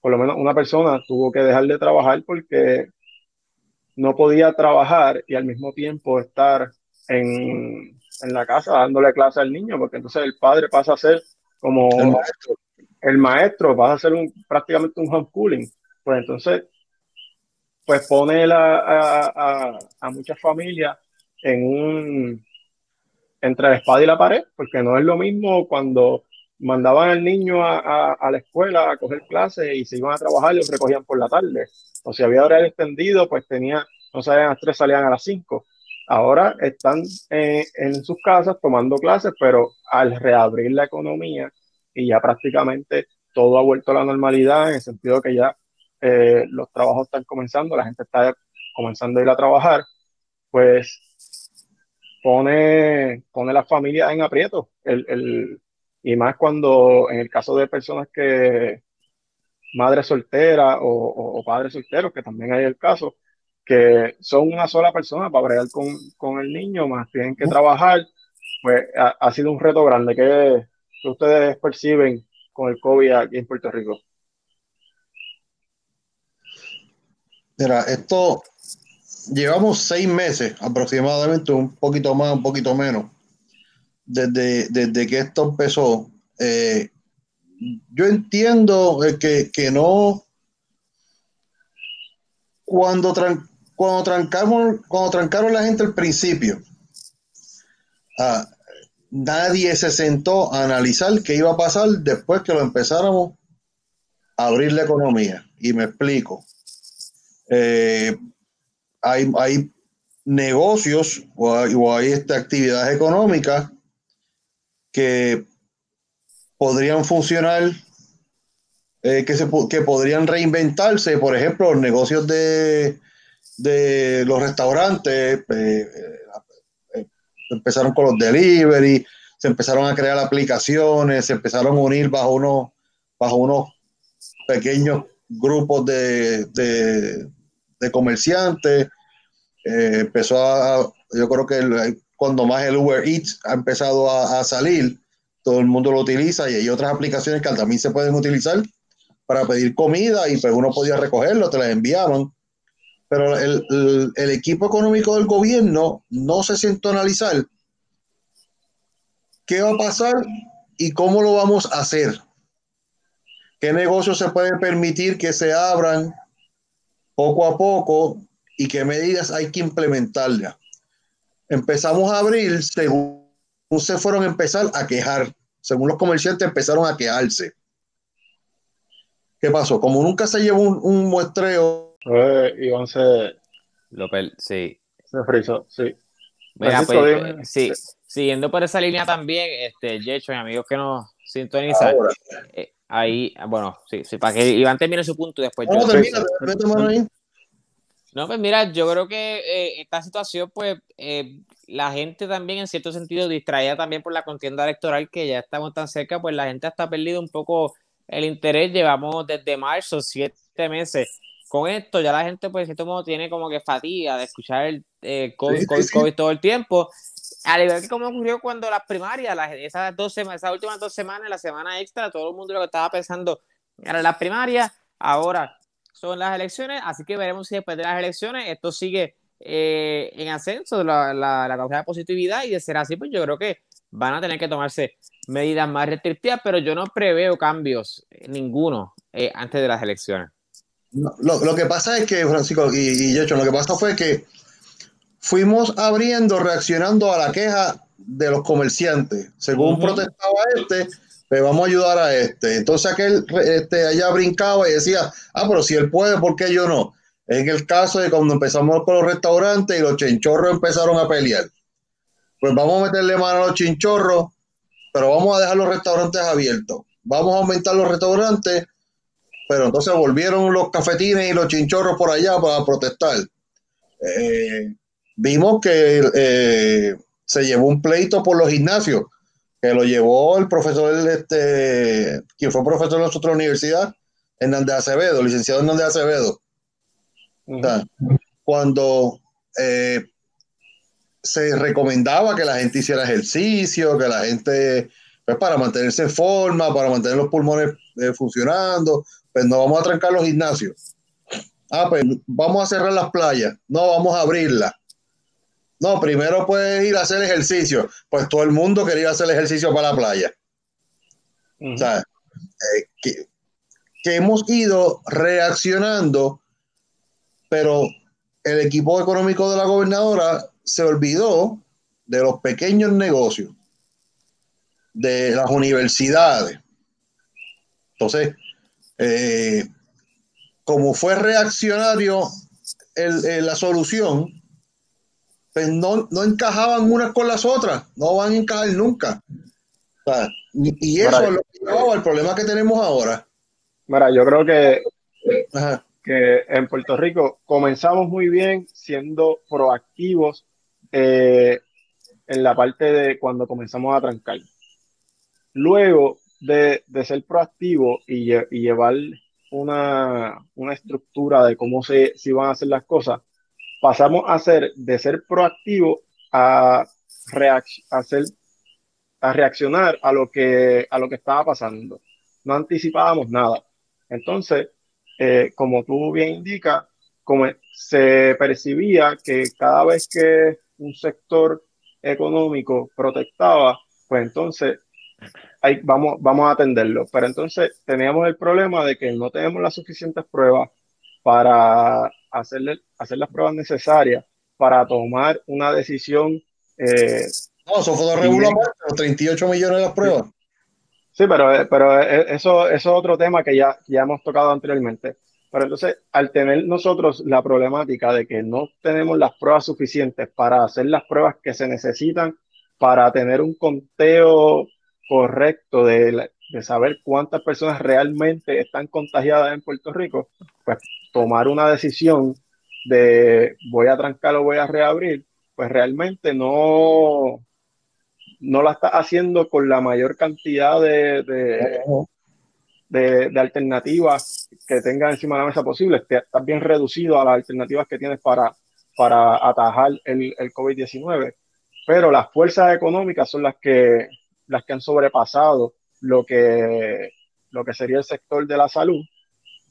por lo menos una persona tuvo que dejar de trabajar porque no podía trabajar y al mismo tiempo estar en, en la casa dándole clase al niño, porque entonces el padre pasa a ser como el maestro, el maestro pasa a ser un, prácticamente un homeschooling. Pues entonces, pues pone a, a, a muchas familias en un entre la espada y la pared, porque no es lo mismo cuando mandaban al niño a, a, la escuela a coger clases y se iban a trabajar y los recogían por la tarde. O si había horario extendido, pues tenía, no salían a las 3, salían a las 5. Ahora están eh, en sus casas tomando clases, pero al reabrir la economía y ya prácticamente todo ha vuelto a la normalidad en el sentido que ya eh, los trabajos están comenzando, la gente está comenzando a ir a trabajar, pues pone, pone las familias en aprieto. El, el, y más cuando en el caso de personas que, madres solteras o, padres solteros, que también hay el caso, que son una sola persona para bregar con, con el niño, más tienen que trabajar, pues ha, sido un reto grande. Que, que ustedes perciben con el COVID aquí en Puerto Rico. Mira, esto llevamos seis meses aproximadamente, un poquito más, un poquito menos, desde, que esto empezó, eh, yo entiendo que, que, no, cuando, cuando, trancamos, cuando trancaron la gente al principio, ah, nadie se sentó a analizar qué iba a pasar después que lo empezáramos a abrir la economía. Y me explico. Eh, hay, hay negocios o hay, o hay esta, actividades económicas que podrían funcionar, eh, que, se, que podrían reinventarse, por ejemplo, los negocios de, de los restaurantes, eh, eh, empezaron con los delivery, se empezaron a crear aplicaciones, se empezaron a unir bajo unos, bajo unos pequeños grupos de, de, de comerciantes. empezó a, yo creo que cuando más el Uber Eats ha empezado a, salir, todo el mundo lo utiliza y hay otras aplicaciones que también se pueden utilizar para pedir comida y pues uno podía recogerlo, te las enviaban. Pero el, equipo económico del gobierno no se siente a analizar qué va a pasar ¿Y cómo lo vamos a hacer? ¿Qué negocios se puede permitir que se abran poco a poco y qué medidas hay que implementarlas? Empezamos a abrir según se fueron a empezar a quejar. Según los comerciantes empezaron a quejarse. ¿Qué pasó? Como nunca se llevó un, muestreo. Eh, Iván se. López, sí. Se frizó, sí. Mira, pues, sí, siguiendo por esa línea también, este, Jecho y amigos que nos sintonizan, eh, ahí, bueno, sí, sí, para que Iván termine su punto y después. No, termina, ahí. No, pues mira, yo creo que eh, esta situación, pues, eh, la gente también, en cierto sentido, distraída también por la contienda electoral que ya estamos tan cerca, pues la gente hasta ha perdido un poco el interés. Llevamos desde marzo, siete meses. Con esto, ya la gente, pues, en cierto modo, tiene como que fatiga de escuchar el COVID, COVID, todo el tiempo. Al igual que como ocurrió cuando las primarias, esas, dos semanas, esas últimas dos semanas, la semana extra, todo el mundo lo que estaba pensando era las primarias. Ahora son las elecciones, así que veremos si después de las elecciones esto sigue eh, en ascenso, la, la, la causa de positividad, y de ser así, pues yo creo que van a tener que tomarse medidas más restrictivas, pero yo no preveo cambios, eh, ninguno, eh, antes de las elecciones. Lo, lo, que pasa es que, Francisco y, y lo que pasó fue que fuimos abriendo, reaccionando a la queja de los comerciantes. Según protestaba este, pues vamos a ayudar a este. Entonces aquel este, allá brincaba y decía, ah, pero si él puede, ¿por qué yo no? En el caso de cuando empezamos con los restaurantes y los chinchorros empezaron a pelear. Pues vamos a meterle mano a los chinchorros, pero vamos a dejar los restaurantes abiertos. Vamos a aumentar los restaurantes, pero entonces volvieron los cafetines y los chinchorros por allá para protestar. Eh, vimos que eh, se llevó un pleito por los gimnasios, que lo llevó el profesor, este, quien fue profesor de nuestra universidad, Hernández Acevedo, licenciado Hernández Acevedo. cuando eh, se recomendaba que la gente hiciera ejercicio, que la gente, pues para mantenerse en forma, para mantener los pulmones eh, funcionando, pues no vamos a trancar los gimnasios. Ah, pues vamos a cerrar las playas, no vamos a abrirlas. No, primero puedes ir a hacer ejercicio. Pues todo el mundo quería hacer ejercicio para la playa. O sea, eh, que, hemos ido reaccionando, pero el equipo económico de la gobernadora se olvidó de los pequeños negocios, de las universidades. Entonces, eh, como fue reaccionario la solución, pues no, encajaban unas con las otras, no van a encajar nunca. y, eso es lo que llevaba al problema que tenemos ahora. Mira, yo creo que, que en Puerto Rico comenzamos muy bien siendo proactivos eh, en la parte de cuando comenzamos a trancar. Luego de, ser proactivo y, llevar una, una, estructura de cómo se, se iban a hacer las cosas, pasamos a ser de ser proactivo a, a reaccionar a lo, que, a lo que estaba pasando. No anticipábamos nada. Entonces, eh, como tú bien indicas, como se percibía que cada vez que un sector económico protestaba, pues entonces vamos, vamos a atenderlo. Pero entonces teníamos el problema de que no tenemos las suficientes pruebas para hacerle, hacer las pruebas necesarias para tomar una decisión. Eh, no, eso fue de 38 millones de las pruebas. Sí, pero, pero eso, eso es otro tema que ya, ya hemos tocado anteriormente. Pero entonces, al tener nosotros la problemática de que no tenemos las pruebas suficientes para hacer las pruebas que se necesitan para tener un conteo correcto de, de saber cuántas personas realmente están contagiadas en Puerto Rico, pues tomar una decisión de voy a trancar o voy a reabrir, pues realmente no, no la está haciendo con la mayor cantidad de, de, alternativas que tenga encima de la mesa posible. Estás bien reducido a las alternativas que tienes para, para atajar el, el COVID-19. Pero las fuerzas económicas son las que, las que han sobrepasado lo que, lo que sería el sector de la salud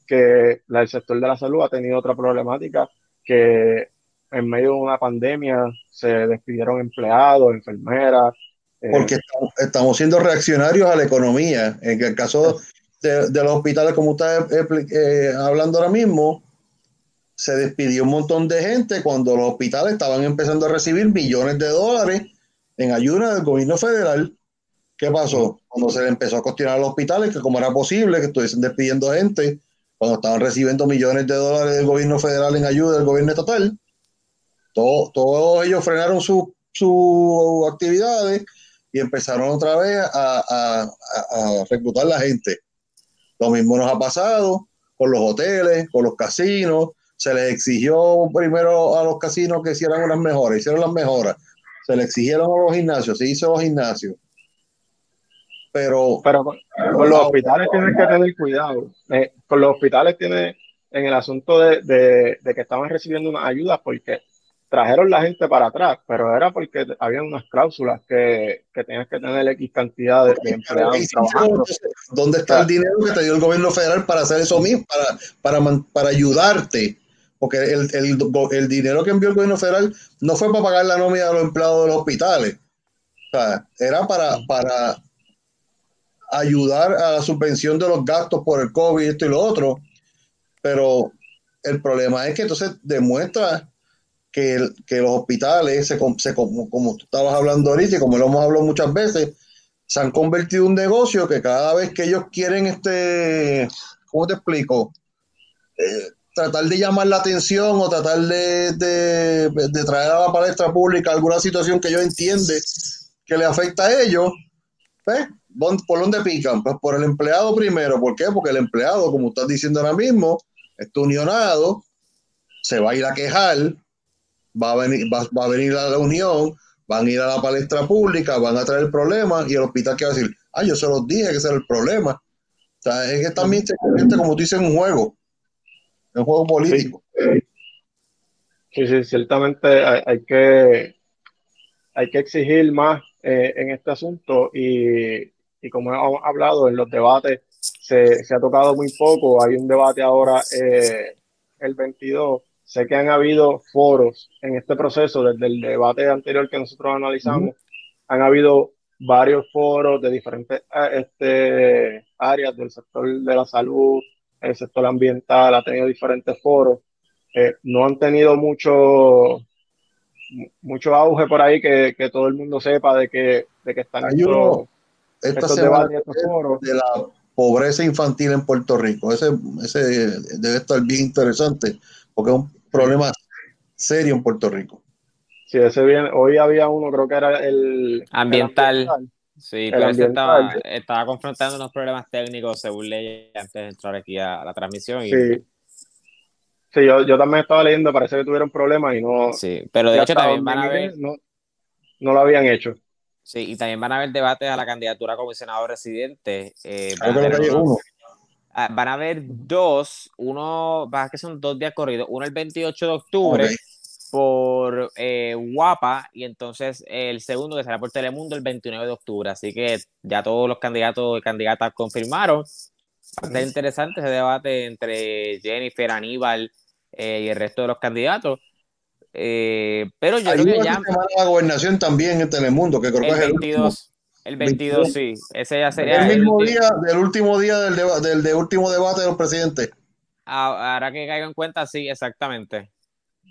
que el sector de la salud ha tenido otra problemática, que en medio de una pandemia se despidieron empleados, enfermeras, Eh, Porque estamos, siendo reaccionarios a la economía. En el caso de, los hospitales, como está eh, hablando ahora mismo, se despidió un montón de gente cuando los hospitales estaban empezando a recibir millones de dólares en ayuda del gobierno federal. ¿Qué pasó? Cuando se le empezó a cuestionar a los hospitales que cómo era posible que estuviesen despidiendo gente cuando estaban recibiendo millones de dólares del gobierno federal en ayuda del gobierno estatal, todos ellos frenaron sus actividades y empezaron otra vez a, a, reclutar la gente. Lo mismo nos ha pasado con los hoteles, con los casinos. Se les exigió primero a los casinos que hicieran unas mejoras, hicieron las mejoras. Se les exigieron a los gimnasios, se hizo los gimnasios pero, pero con, los hospitales tienen que tener cuidado. Eh, con los hospitales tiene en el asunto de, de, que estaban recibiendo unas ayudas porque trajeron la gente para atrás, pero era porque había unas cláusulas que, que tenías que tener X cantidad de, empleados trabajando. ¿Dónde está el dinero que te dio el gobierno federal para hacer eso mismo, para, para, para ayudarte? Porque el, el, el, dinero que envió el gobierno federal no fue para pagar la nómina de los empleados de los hospitales. O sea, era para, para ayudar a la subvención de los gastos por el COVID, esto y lo otro, pero el problema es que entonces demuestra que, los hospitales, se, como, como tú estabas hablando ahorita y como lo hemos hablado muchas veces, se han convertido en un negocio que cada vez que ellos quieren, este, ¿cómo te explico? Eh, tratar de llamar la atención o tratar de, de, traer a la palestra pública alguna situación que ellos entienden que le afecta a ellos, pues ¿por dónde pican? Pues por el empleado primero. ¿Por qué? Porque el empleado, como estás diciendo ahora mismo, está unionado, se va a ir a quejar, va a venir, va, a, venir a la unión, van a ir a la palestra pública, van a traer problemas y el hospital que va a decir, ah, yo se los dije que ese era el problema. O sea, es que también se convierte, como tú dices, en un juego, en un juego político. Sí, sí, ciertamente hay, que, hay que exigir más eh, en este asunto y y como hemos hablado en los debates, se, ha tocado muy poco. Hay un debate ahora, eh, el 22. Sé que han habido foros en este proceso, desde el debate anterior que nosotros analizamos, han habido varios foros de diferentes eh, este, áreas del sector de la salud, el sector ambiental, ha tenido diferentes foros. Eh, no han tenido mucho mucho auge por ahí que, todo el mundo sepa de que, de que están esta semana de la pobreza infantil en Puerto Rico. Ese, ese debe estar bien interesante porque es un problema serio en Puerto Rico. Sí, ese bien, hoy había uno, creo que era el ambiental. Sí, pero estaba, estaba, confrontando unos problemas técnicos según ley antes de entrar aquí a, la transmisión. Y... Sí. Sí, yo, yo, también estaba leyendo, parece que tuvieron problemas y no. Sí, pero de hecho también van a ver. No, no lo habían hecho. Sí, y también van a haber debates a la candidatura como senador residente. Eh, van, a uno. Ah, van, a haber dos, uno, va que son dos días corridos, uno el 28 de octubre por eh, Guapa y entonces el segundo que será por Telemundo el 29 de octubre. Así que ya todos los candidatos y candidatas confirmaron. Va interesante ese debate entre Jennifer, Aníbal eh, y el resto de los candidatos. Eh, pero yo creo que ya. La gobernación también en Telemundo, que creo el que es 22, el 22. sí. Ese ya sería. El mismo día, del último día del, del, del, último debate de los presidentes. Ahora que caiga en cuenta, sí, exactamente.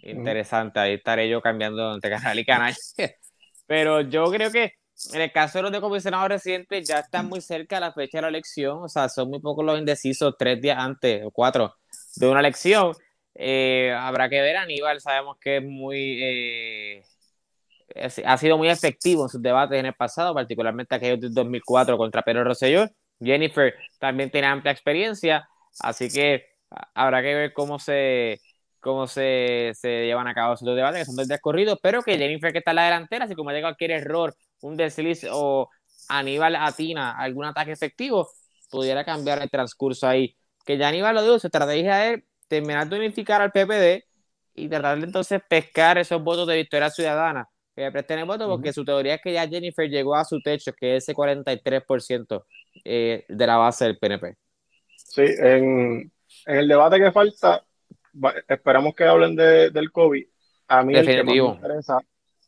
Interesante, ahí estaré yo cambiando entre canal y canal. Pero yo creo que en el caso de los de comisionados residentes ya están muy cerca de la fecha de la elección, o sea, son muy pocos los indecisos, tres días antes o cuatro de una elección. Eh, habrá que ver, Aníbal, sabemos que es muy... Eh, ha sido muy efectivo en sus debates en el pasado, particularmente aquellos de 2004 contra Pedro Rosselló. Jennifer también tiene amplia experiencia, así que habrá que ver cómo se, cómo se, se llevan a cabo esos debates, que son dos días pero que Jennifer que está en la delantera, si comete cualquier error, un desliz o Aníbal atina algún ataque efectivo, pudiera cambiar el transcurso ahí. Que ya Aníbal lo dijo, su estrategia es terminar de unificar al PPD y tratar de entonces pescar esos votos de Victoria Ciudadana que le presten el voto, porque su teoría es que ya Jennifer llegó a su techo, que es ese 43% eh, de la base del PNP. Sí, en, el debate que falta, esperamos que hablen de, del COVID. A mí, el que más me interesa,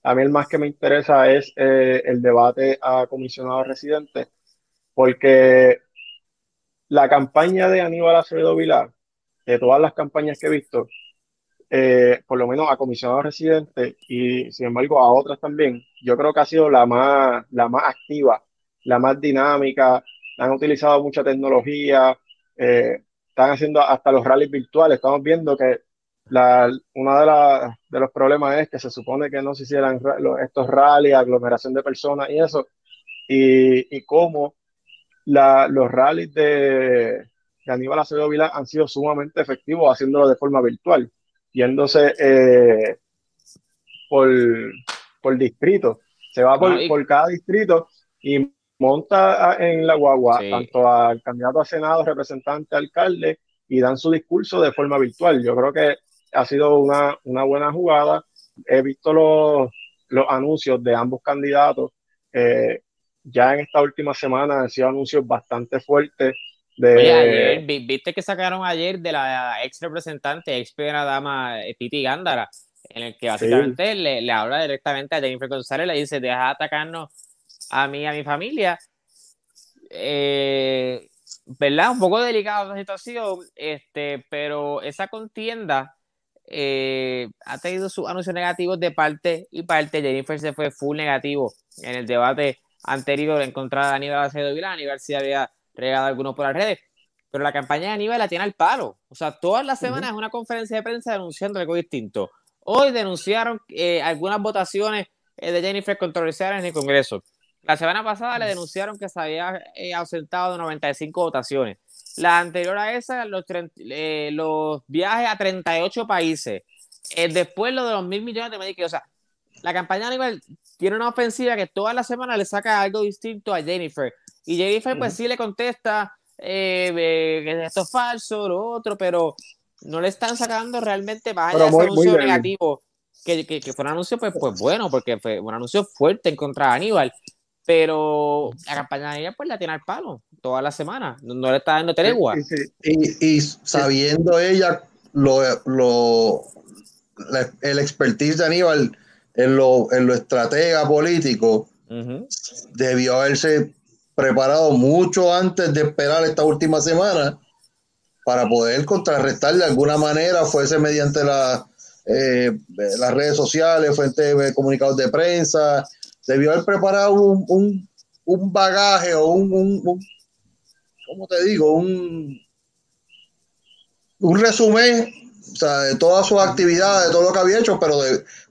a mí el más que me interesa es eh, el debate a comisionado residente, porque la campaña de Aníbal Acevedo Vilar, de todas las campañas que he visto, eh, por lo menos a comisionado residente y sin embargo a otras también, yo creo que ha sido la más, la más activa, la más dinámica, han utilizado mucha tecnología, eh, están haciendo hasta los rallies virtuales, estamos viendo que la, uno de, los problemas es que se supone que no se hicieran estos rallies, aglomeración de personas y eso, y, y cómo los rallies de, de Aníbal Acevedo Vila han sido sumamente efectivos haciéndolo de forma virtual, yéndose eh, por, por distrito. Se va por, por cada distrito y monta en la guagua tanto al candidato a Senado, representante, alcalde, y dan su discurso de forma virtual. Yo creo que ha sido una, una buena jugada. He visto los, los anuncios de ambos candidatos. Eh, ya en esta última semana han sido anuncios bastante fuertes. De... ayer, viste que sacaron ayer de la ex representante, ex primera dama eh, Titi Gándara, en el que básicamente le, le, habla directamente a Jennifer González, le dice, deja de atacarnos a mí, a mi familia. Eh, ¿Verdad? Un poco delicada la situación, este, pero esa contienda eh, ha tenido sus anuncios negativos de parte y parte. Jennifer se fue full negativo en el debate anterior en contra de Aníbal Acevedo Vilá. Aníbal sí había regado algunos por las redes, pero la campaña de Aníbal la tiene al palo. O sea, todas las semanas es una conferencia de prensa denunciando algo distinto. Hoy denunciaron eh, algunas votaciones eh, de Jennifer controversiales en el Congreso. La semana pasada le denunciaron que se había ausentado de 95 votaciones. La anterior a esa, los, eh, los viajes a 38 países. Eh, después lo de los mil millones de Medicare. O sea, la campaña a nivel tiene una ofensiva que toda la semana le saca algo distinto a Jennifer. Y Jennifer, pues sí le contesta eh, que esto es falso, lo otro, pero no le están sacando realmente más allá de ese anuncio negativo. Que, que, fue un anuncio, pues, pues bueno, porque fue un anuncio fuerte en contra de Aníbal. Pero la campaña de ella pues la tiene al palo toda la semana, no, le está dando tregua. Y, y, sabiendo ella lo, lo el expertise de Aníbal en lo, en lo estratega político, debió haberse preparado mucho antes de esperar esta última semana para poder contrarrestar de alguna manera, fuese mediante la, eh, las redes sociales, fuente comunicados de prensa, debió haber preparado un, bagaje o un, un, ¿cómo te digo? Un, un resumen de todas sus actividades, de todo lo que había hecho, pero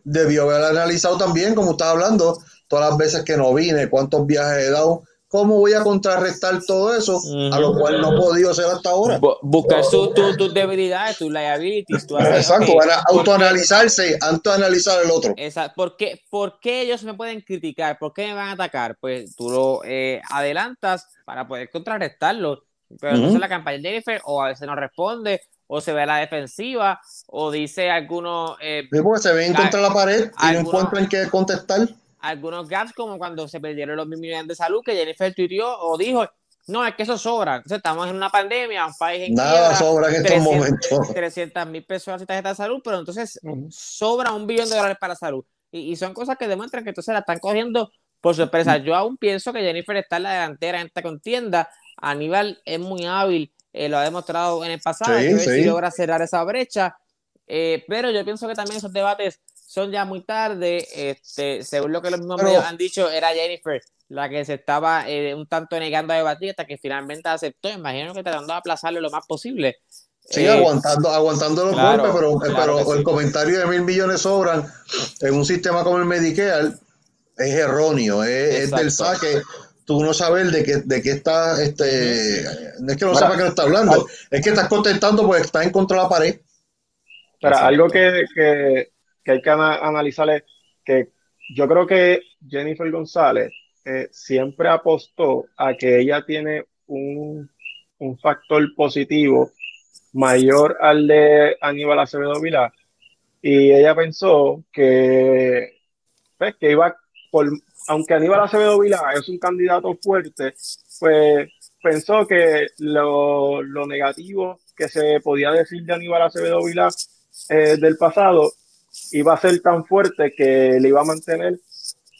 debió haber analizado también, como estaba hablando, todas las veces que no vine, cuántos viajes he dado, ¿Cómo voy a contrarrestar todo eso? A lo cual no he podido hacer hasta ahora. buscar tus debilidades, tus liabilities. Exacto, autoanalizarse antes de analizar el otro. Exacto. ¿Por qué, ¿Por qué, ellos me pueden criticar? ¿Por qué me van a atacar? Pues tú lo eh, adelantas para poder contrarrestarlo. Pero entonces la campaña de Jennifer o a veces no responde, o se ve a la defensiva, o dice algunos... Eh, porque se ven contra la pared y no encuentran qué contestar algunos gaps, como cuando se perdieron los mil millones de salud, que Jennifer tuiteó o dijo, no, es que eso sobra. Entonces, estamos en una pandemia, un país en Nada sobra en estos momentos. 300 mil pesos de tarjeta de salud, pero entonces sobra un billón de dólares para salud. Y, son cosas que demuestran que entonces la están cogiendo por sorpresa. Yo aún pienso que Jennifer está en la delantera en esta contienda. Aníbal es muy hábil, eh, lo ha demostrado en el pasado, sí, sí. si logra cerrar esa brecha. Eh, pero yo pienso que también esos debates son ya muy tarde. Este, según lo que los mismos medios han dicho, era Jennifer la que se estaba eh, un tanto negando a debatir hasta que finalmente aceptó. Imagino que tratando de aplazarlo lo más posible. Sí, eh, aguantando, aguantando los golpes, pero, pero el comentario de mil millones sobran en un sistema como el Medicare es erróneo, es, del saque. Tú no sabes de qué, de qué está, este, no es que no sepas que no está hablando, es que estás contestando porque está en contra de la pared. Pero algo que, que, que hay que analizar es que yo creo que Jennifer González eh, siempre apostó a que ella tiene un, factor positivo mayor al de Aníbal Acevedo Vilá y ella pensó que, pues, que iba por, aunque Aníbal Acevedo Vilá es un candidato fuerte, pues pensó que lo, negativo que se podía decir de Aníbal Acevedo Vilá eh, del pasado iba a ser tan fuerte que le iba a mantener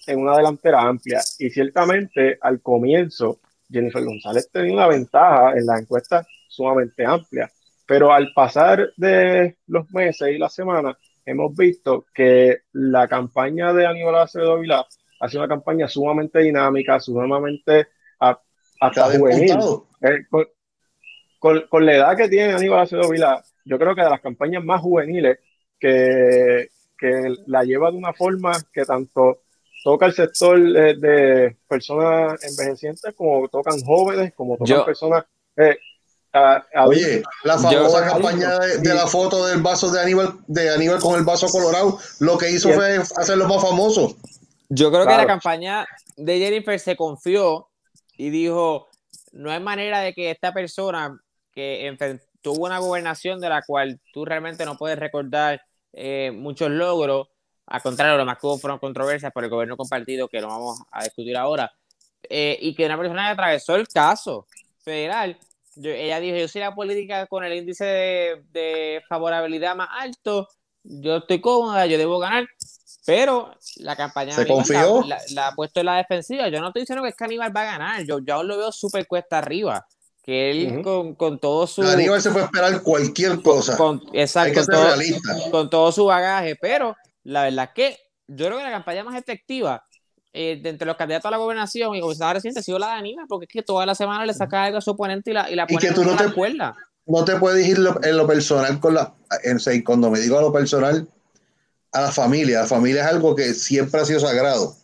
en una delantera amplia. Y ciertamente al comienzo Jennifer González tenía una ventaja en la encuesta sumamente amplia, pero al pasar de los meses y las semanas hemos visto que la campaña de Aníbal Acevedo Vilá ha sido una campaña sumamente dinámica, sumamente hasta juvenil. Eh, con, la edad que tiene Aníbal Acevedo Vilá, yo creo que de las campañas más juveniles que, que la lleva de una forma que tanto toca el sector de, personas envejecientes como tocan jóvenes, como tocan personas... Eh, Oye, la famosa campaña de, la foto del vaso de Aníbal, de Aníbal con el vaso colorado, lo que hizo fue hacerlo más famoso. Yo creo que la campaña de Jennifer se confió y dijo, no hay manera de que esta persona que tuvo una gobernación de la cual tú realmente no puedes recordar eh, muchos logros, al contrario, lo más que hubo fueron controversias por el gobierno compartido, que no vamos a discutir ahora, eh, y que una persona que atravesó el caso federal, ella dijo, yo soy la política con el índice de, favorabilidad más alto, yo estoy cómoda, yo debo ganar, pero la campaña ¿Se confió? La, ha puesto en la defensiva. Yo no estoy diciendo que Caníbal va a ganar, yo, yo aún lo veo súper cuesta arriba que él con, con, todo su... Aníbal se puede esperar cualquier cosa. Con, exacto, con todo, con todo, su bagaje, pero la verdad es que yo creo que la campaña más efectiva eh, de entre los candidatos a la gobernación y gobernador reciente ha sido la de Aníbal, porque es que toda la semana le saca algo a su oponente y la, y la pone y que tú no te, No te puedes ir en lo personal con la... En, cuando me digo a lo personal, a la familia. La familia es algo que siempre ha sido sagrado.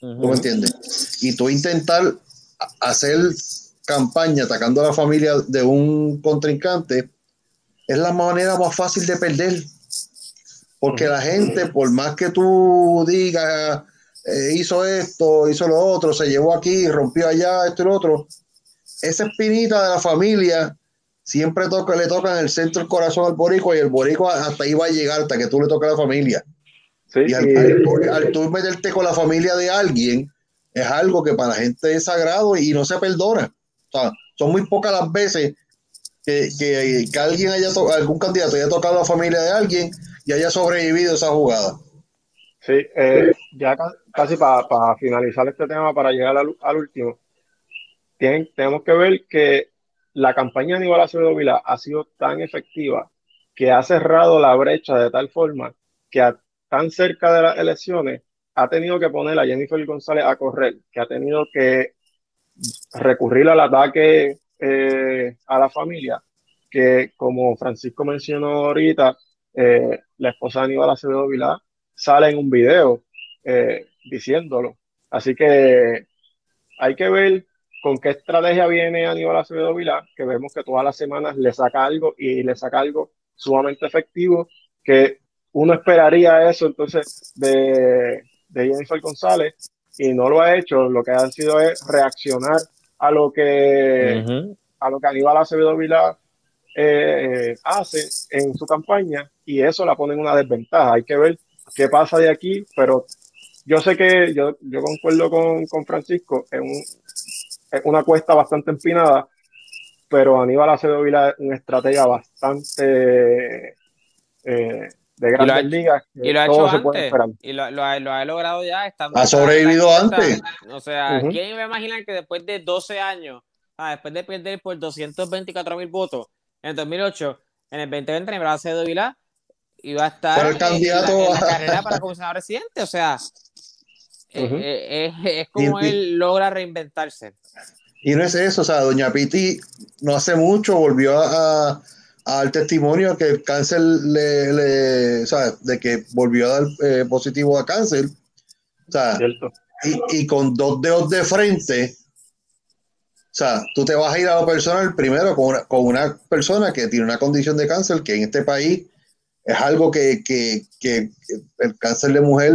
¿Tú me entiendes? Y tú intentar hacer campaña atacando a la familia de un contrincante es la manera más fácil de perder. Porque la gente, por más que tú digas, eh, hizo esto, hizo lo otro, se llevó aquí, rompió allá, esto y lo otro, esa espinita de la familia siempre toca, le toca en el centro del corazón al boricua y el boricua hasta ahí va a llegar, hasta que tú le toques a la familia. y al, tú meterte con la familia de alguien, es algo que para la gente es sagrado y no se perdona son muy pocas las veces que, que, alguien haya algún candidato haya tocado la familia de alguien y haya sobrevivido esa jugada. Sí, eh, ya casi para finalizar este tema, para llegar al, último, tenemos que ver que la campaña de Aníbal Acevedo Vila ha sido tan efectiva que ha cerrado la brecha de tal forma que tan cerca de las elecciones ha tenido que poner a Jennifer González a correr, que ha tenido que recurrir al ataque eh, a la familia, que como Francisco mencionó ahorita, eh, la esposa de Aníbal Acevedo Vilá sale en un video eh, diciéndolo. Así que hay que ver con qué estrategia viene Aníbal Acevedo Vilá, que vemos que todas las semanas le saca algo y le saca algo sumamente efectivo, que uno esperaría eso entonces de, de Jennifer González, y no lo ha hecho, lo que ha sido es reaccionar a lo que, a lo que Aníbal Acevedo Vila eh, hace en su campaña y eso la pone en una desventaja. Hay que ver qué pasa de aquí, pero yo sé que yo, yo concuerdo con, con Francisco, es, un, es una cuesta bastante empinada, pero Aníbal Acevedo Vila es un estratega bastante eh, de grandes ligas. Y lo ha hecho antes. Y lo, lo, ha, lo, ha, logrado ya. Estando ha sobrevivido antes. O sea, ¿quién iba a imaginar que después de 12 años, ah, después de perder por 224 mil votos en el 2008, en el 2020, en el brazo de Vilá, iba a estar el candidato en, la, carrera para comisionado residente? O sea, eh, eh, es, es, como él logra reinventarse. Y no es eso, o sea, Doña Piti no hace mucho volvió a, al testimonio que el cáncer le, sea, de que volvió a dar eh, positivo a cáncer. O sea, y, y, con dos dedos de frente, o sea, tú te vas a ir a lo personal primero con una, con una persona que tiene una condición de cáncer que en este país es algo que, que, que el cáncer de mujer,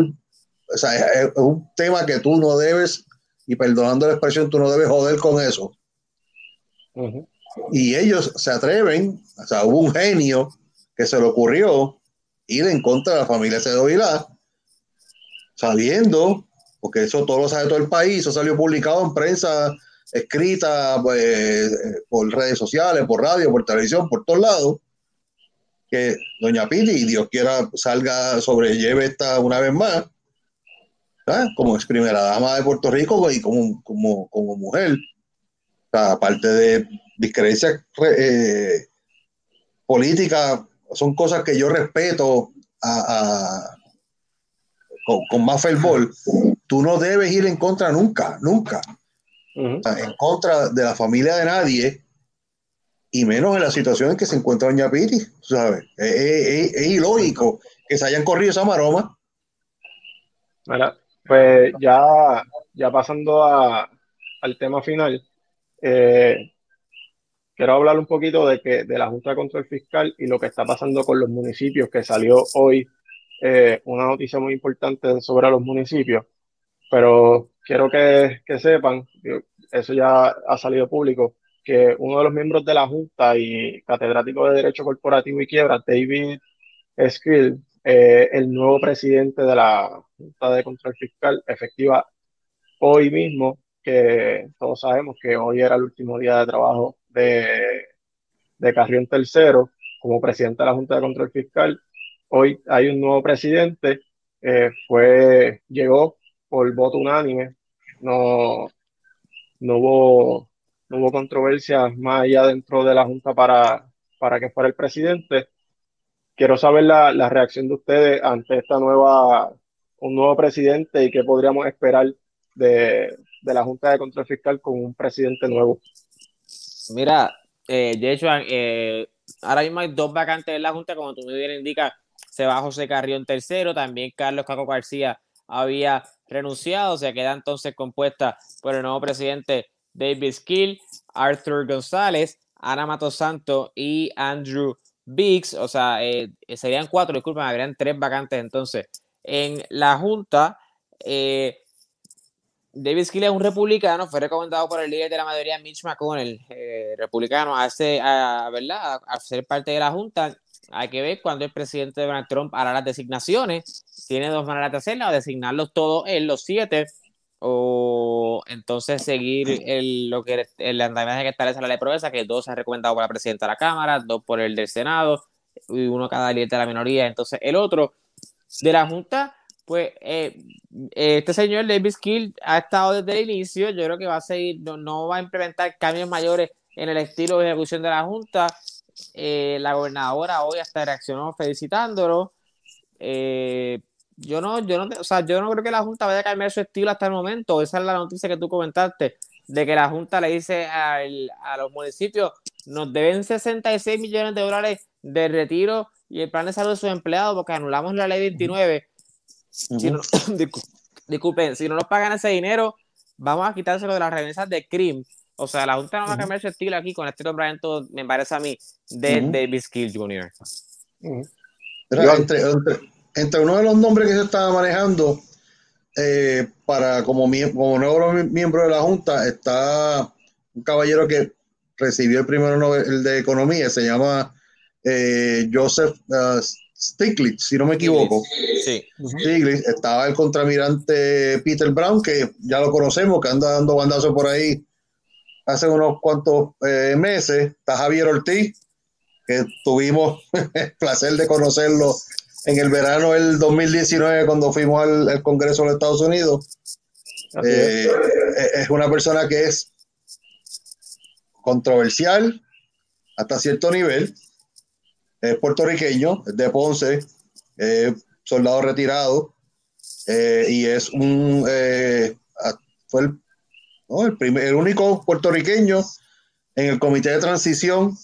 o sea, es, un tema que tú no debes, y perdonando la expresión, tú no debes joder con eso. Y ellos se atreven, o sea, hubo un genio que se le ocurrió ir en contra de la familia Cedo Vilá, sabiendo, porque eso todo lo sabe todo el país, eso salió publicado en prensa escrita pues, por redes sociales, por radio, por televisión, por todos lados, que Doña Piti, Dios quiera salga, sobrelleve esta una vez más, como ex primera dama de Puerto Rico y como, como, como mujer. aparte de discrepancias eh, políticas, son cosas que yo respeto con, más fervor. Tú no debes ir en contra nunca, nunca. en contra de la familia de nadie y menos en la situación en que se encuentra Doña Piti, ¿sabes? Es, ilógico que se hayan corrido esa maroma. pues ya, ya pasando al tema final, eh, quiero hablar un poquito de, que, de la Junta de Control Fiscal y lo que está pasando con los municipios, que salió hoy eh, una noticia muy importante sobre los municipios, pero quiero que, que sepan, eso ya ha salido público, que uno de los miembros de la Junta y catedrático de Derecho Corporativo y Quiebra, David Skill, eh, el nuevo presidente de la Junta de Control Fiscal, efectiva hoy mismo, que todos sabemos que hoy era el último día de trabajo de, de Carrión Tercero como presidente de la Junta de Control Fiscal. Hoy hay un nuevo presidente, eh, fue, llegó por voto unánime, no, no hubo no hubo controversias más allá dentro de la Junta para, para que fuera el presidente. Quiero saber la, la, reacción de ustedes ante esta nueva, un nuevo presidente y qué podríamos esperar de, de la Junta de Control Fiscal con un presidente nuevo. Mira, eh, eh, ahora mismo hay dos vacantes en la Junta, como tú muy bien indicas, se va José Carrión tercero, también Carlos Caco García había renunciado, se queda entonces compuesta por el nuevo presidente David Skill, Arthur González, Ana Mato Santo y Andrew Biggs. O sea, eh, serían cuatro, disculpen, habrían tres vacantes entonces. En la Junta, eh, David Skill es un republicano, fue recomendado por el líder de la mayoría, Mitch McConnell, eh, republicano, a, ¿verdad? a ser parte de la Junta. Hay que ver cuando el presidente Donald Trump hará las designaciones. Tiene dos maneras de hacerlo, designarlos todos él, los siete, o entonces seguir el, lo que el andamiaje que establece la ley de promesa, que dos se han recomendado por la presidenta de la Cámara, dos por el del Senado, y uno cada líder de la minoría. Entonces, el otro de la Junta, pues eh, este señor David Skill ha estado desde el inicio. Yo creo que va a seguir, no, va a implementar cambios mayores en el estilo de ejecución de la Junta. Eh, la gobernadora hoy hasta reaccionó felicitándolo. Eh, yo no, yo no, o sea, yo no creo que la Junta vaya a cambiar su estilo hasta el momento. Esa es la noticia que tú comentaste, de que la Junta le dice a los municipios, nos deben 66 millones de dólares de retiro y el plan de salud de sus empleados porque anulamos la ley 29. disculpen, si no nos pagan ese dinero, vamos a quitárselo de las remesas de CRIM. O sea, la Junta no va a cambiar su estilo aquí con este nombramiento, me parece a mí, de David Skill Jr. entre, entre uno de los nombres que se estaba manejando eh, para como, como nuevo miembro de la Junta está un caballero que recibió el primer Nobel de Economía, se llama eh, Joseph uh, Stiglitz, si no me equivoco. Sí. Stiglitz, estaba el contramirante Peter Brown, que ya lo conocemos, que anda dando bandazos por ahí hace unos cuantos eh, meses. Está Javier Ortiz, que tuvimos el placer de conocerlo en el verano del 2019 cuando fuimos al, Congreso de los Estados Unidos. Eh, es. una persona que es controversial hasta cierto nivel. Es puertorriqueño, es de Ponce, soldado retirado eh, y es un eh, fue el, el, primer, el único puertorriqueño en el comité de transición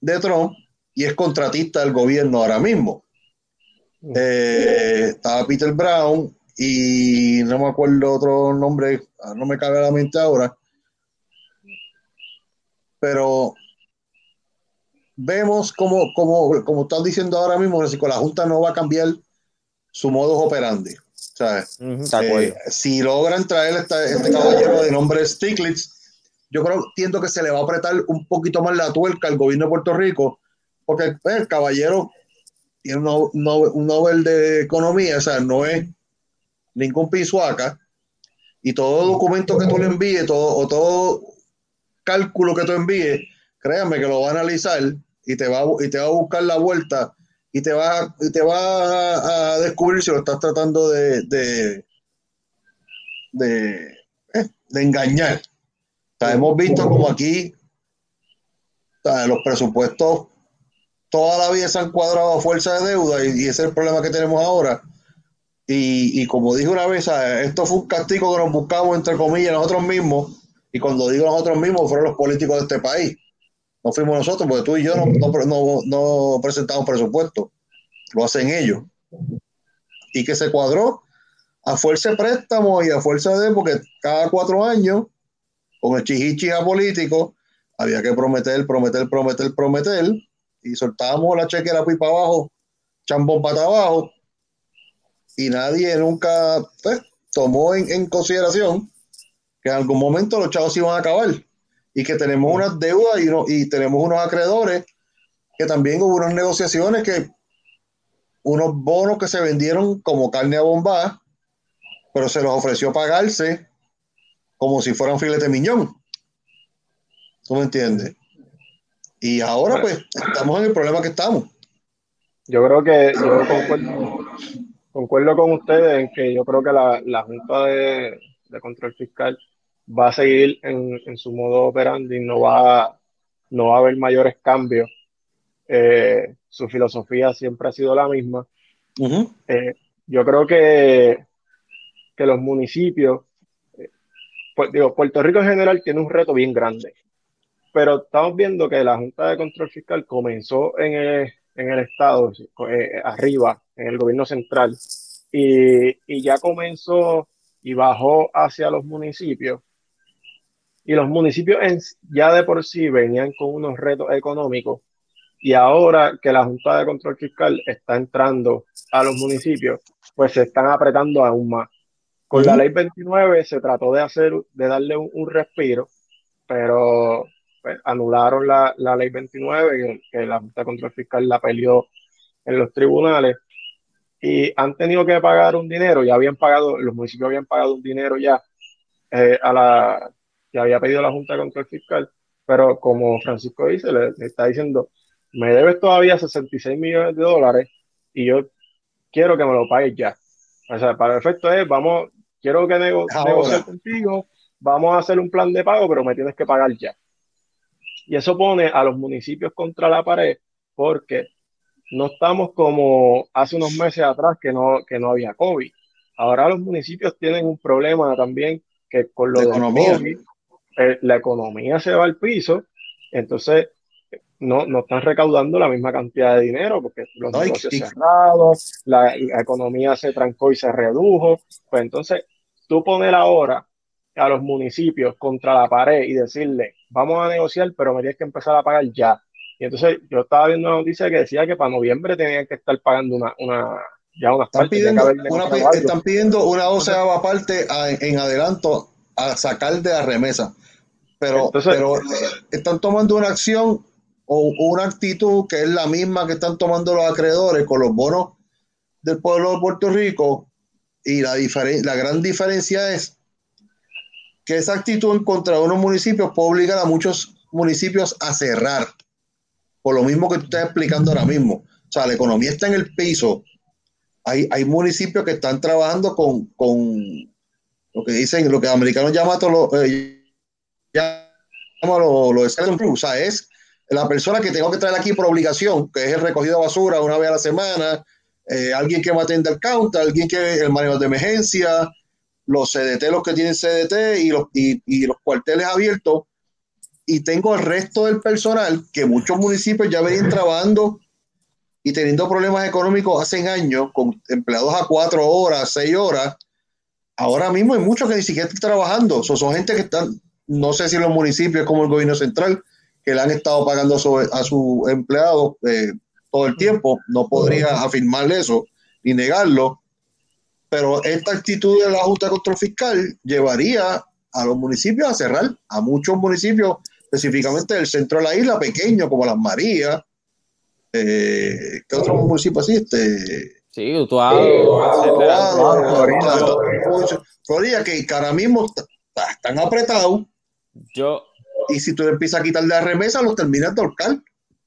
de Trump y es contratista del gobierno ahora mismo. Eh, estaba Peter Brown y no me acuerdo otro nombre, ah, no me cabe a la mente ahora. Pero vemos como, como, como están diciendo ahora mismo, que la Junta no va a cambiar su modus operandi. Eh, si logran traer este caballero de nombre Stiglitz, yo creo, entiendo que se le va a apretar un poquito más la tuerca al gobierno de Puerto Rico, porque pues, el caballero tiene un, un, Nobel de Economía, o sea, no es ningún acá y todo documento que tú le envíes, todo, o todo cálculo que tú envíes, créanme que lo va a analizar y te va, y te va a buscar la vuelta y te va, y te va a, descubrir si lo estás tratando de, de, de, eh, engañar. hemos visto como aquí los presupuestos toda la vida se han cuadrado a fuerza de deuda y, ese es el problema que tenemos ahora. Y, como dije una vez, esto fue un castigo que nos buscamos entre comillas nosotros mismos. Y cuando digo nosotros mismos, fueron los políticos de este país. No fuimos nosotros, porque tú y yo no, no, no presentamos presupuesto. Lo hacen ellos. Y que se cuadró a fuerza de préstamo y a fuerza de, porque cada cuatro años, con el chihichi político, había que prometer, prometer, prometer, prometer y soltábamos la chequera para abajo, chambón para abajo, y nadie nunca pues, tomó en, consideración que en algún momento los chavos iban a acabar y que tenemos unas deudas y, y tenemos unos acreedores que también hubo unas negociaciones que unos bonos que se vendieron como carne a bomba, pero se los ofreció pagarse como si fueran filete miñón. ¿Tú me entiendes? Y ahora pues estamos en el problema que estamos. Yo creo que yo concuerdo, con ustedes en que yo creo que la, Junta de, Control Fiscal va a seguir en, su modo operando y no va, no va a haber mayores cambios. Eh, su filosofía siempre ha sido la misma. Eh, yo creo que, que los municipios, eh, pues, digo, Puerto Rico en general tiene un reto bien grande pero estamos viendo que la Junta de Control Fiscal comenzó en el, en el Estado, arriba, en el gobierno central, y, y, ya comenzó y bajó hacia los municipios. Y los municipios en, ya de por sí venían con unos retos económicos, y ahora que la Junta de Control Fiscal está entrando a los municipios, pues se están apretando aún más. Con la ley 29 se trató de hacer, de darle un respiro, pero pues, anularon la, ley 29, que, la Junta de Control Fiscal la peleó en los tribunales, y han tenido que pagar un dinero, ya habían pagado, los municipios habían pagado un dinero ya eh, a la que había pedido la Junta de Control Fiscal, pero como Francisco dice, le, está diciendo, me debes todavía 66 millones de dólares y yo quiero que me lo pagues ya. O sea, para el efecto es, vamos, quiero que nego negociar contigo, vamos a hacer un plan de pago, pero me tienes que pagar ya. Y eso pone a los municipios contra la pared porque no estamos como hace unos meses atrás que no, que no había COVID. Ahora los municipios tienen un problema también que con lo de economía. Eh, la economía se va al piso, entonces no, no están recaudando la misma cantidad de dinero porque los negocios cerrados, la, la, economía se trancó y se redujo. Pues entonces, tú poner ahora a los municipios contra la pared y decirle, vamos a negociar, pero me tienes que empezar a pagar ya. Y entonces yo estaba viendo una noticia que decía que para noviembre tenían que estar pagando una, una ya una están pidiendo una, están pidiendo una onceava parte en adelanto a sacar de la remesa. Pero, pero eh, están tomando una acción o una actitud que es la misma que están tomando los acreedores con los bonos del pueblo de Puerto Rico. Y la, la gran diferencia es que esa actitud en contra de unos municipios puede obligar a muchos municipios a cerrar, por lo mismo que tú estás explicando ahora mismo. O sea, la economía está en el piso. Hay, hay municipios que están trabajando con, con lo que dicen, lo que los americanos llaman lo, eh, lo, lo o sea, es la persona que tengo que traer aquí por obligación, que es el recogido de basura una vez a la semana, eh, alguien que me atienda el counter, alguien que el manejo de emergencia, los CDT, los que tienen CDT y los, y, los cuarteles abiertos, y tengo el resto del personal que muchos municipios ya venían trabajando y teniendo problemas económicos hace años, con empleados a cuatro horas, seis horas. Ahora mismo hay muchos que ni siquiera están trabajando. son gente que están, no sé si los municipios como el gobierno central, que le han estado pagando a sus empleados eh, todo el tiempo. No podría afirmarle eso ni negarlo pero esta actitud de la Junta de Control Fiscal llevaría a los municipios a cerrar, a muchos municipios, específicamente del centro de la isla, pequeños como Las Marías. Eh, ¿Qué otros municipios así? Este, sí, Utuado, Florida, que ahora mismo están apretados. Yo, y si tú empiezas a quitar la remesa, los terminas de ahorcar.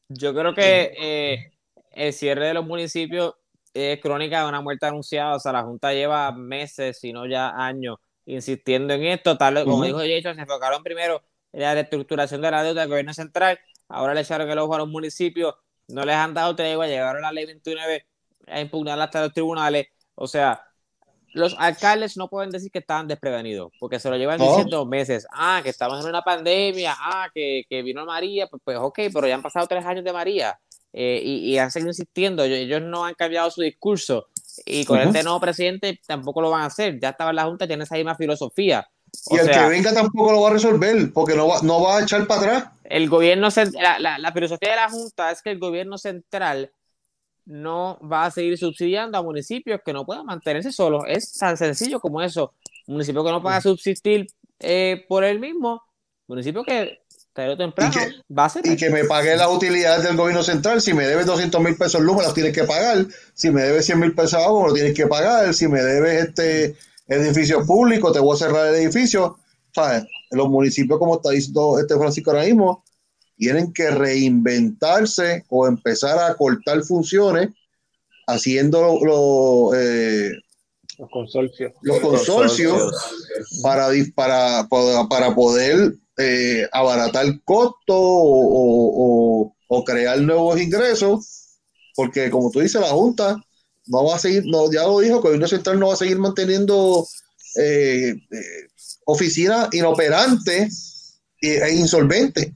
Yo creo que eh, el cierre de los municipios es crónica de una muerte anunciada. O sea, la Junta lleva meses, si no ya años, insistiendo en esto. Tal como dijo Jason, se enfocaron primero en la reestructuración de la deuda del gobierno central. Ahora le echaron el ojo a los municipios. No les han dado tregua. Llegaron a la ley 29 a impugnarla hasta los tribunales. O sea, los alcaldes no pueden decir que estaban desprevenidos, porque se lo llevan diciendo meses. Ah, que estamos en una pandemia, ah, que, que vino María, pues, pues, ok, pero ya han pasado tres años de María eh, y, han seguido insistiendo. Ellos no han cambiado su discurso y con este nuevo presidente tampoco lo van a hacer. Ya estaba en la Junta, tiene esa misma filosofía. y el que venga tampoco lo va a resolver, porque no va, no va a echar para atrás. El gobierno, la, la, la filosofía de la Junta es que el gobierno central no va a seguir subsidiando a municipios que no puedan mantenerse solos. Es tan sencillo como eso. Municipio que no pueda subsistir eh, por él mismo, municipio que tarde o temprano va a ser. Y que me pague las utilidades del gobierno central. Si me debes 200 mil pesos luz, me las tienes que pagar. Si me debes 100 mil pesos agua, me lo tienes que pagar. Si me debes este edificio público, te voy a cerrar el edificio. ¿Sabes? Los municipios, como está diciendo este Francisco ahora mismo, tienen que reinventarse o empezar a cortar funciones haciendo eh, los consorcios, los consorcios, Para, para, para poder eh, abaratar costos o, crear nuevos ingresos, porque como tú dices, la Junta no va a seguir, no, ya lo dijo, que el gobierno central no va a seguir manteniendo eh, oficinas inoperantes e insolventes.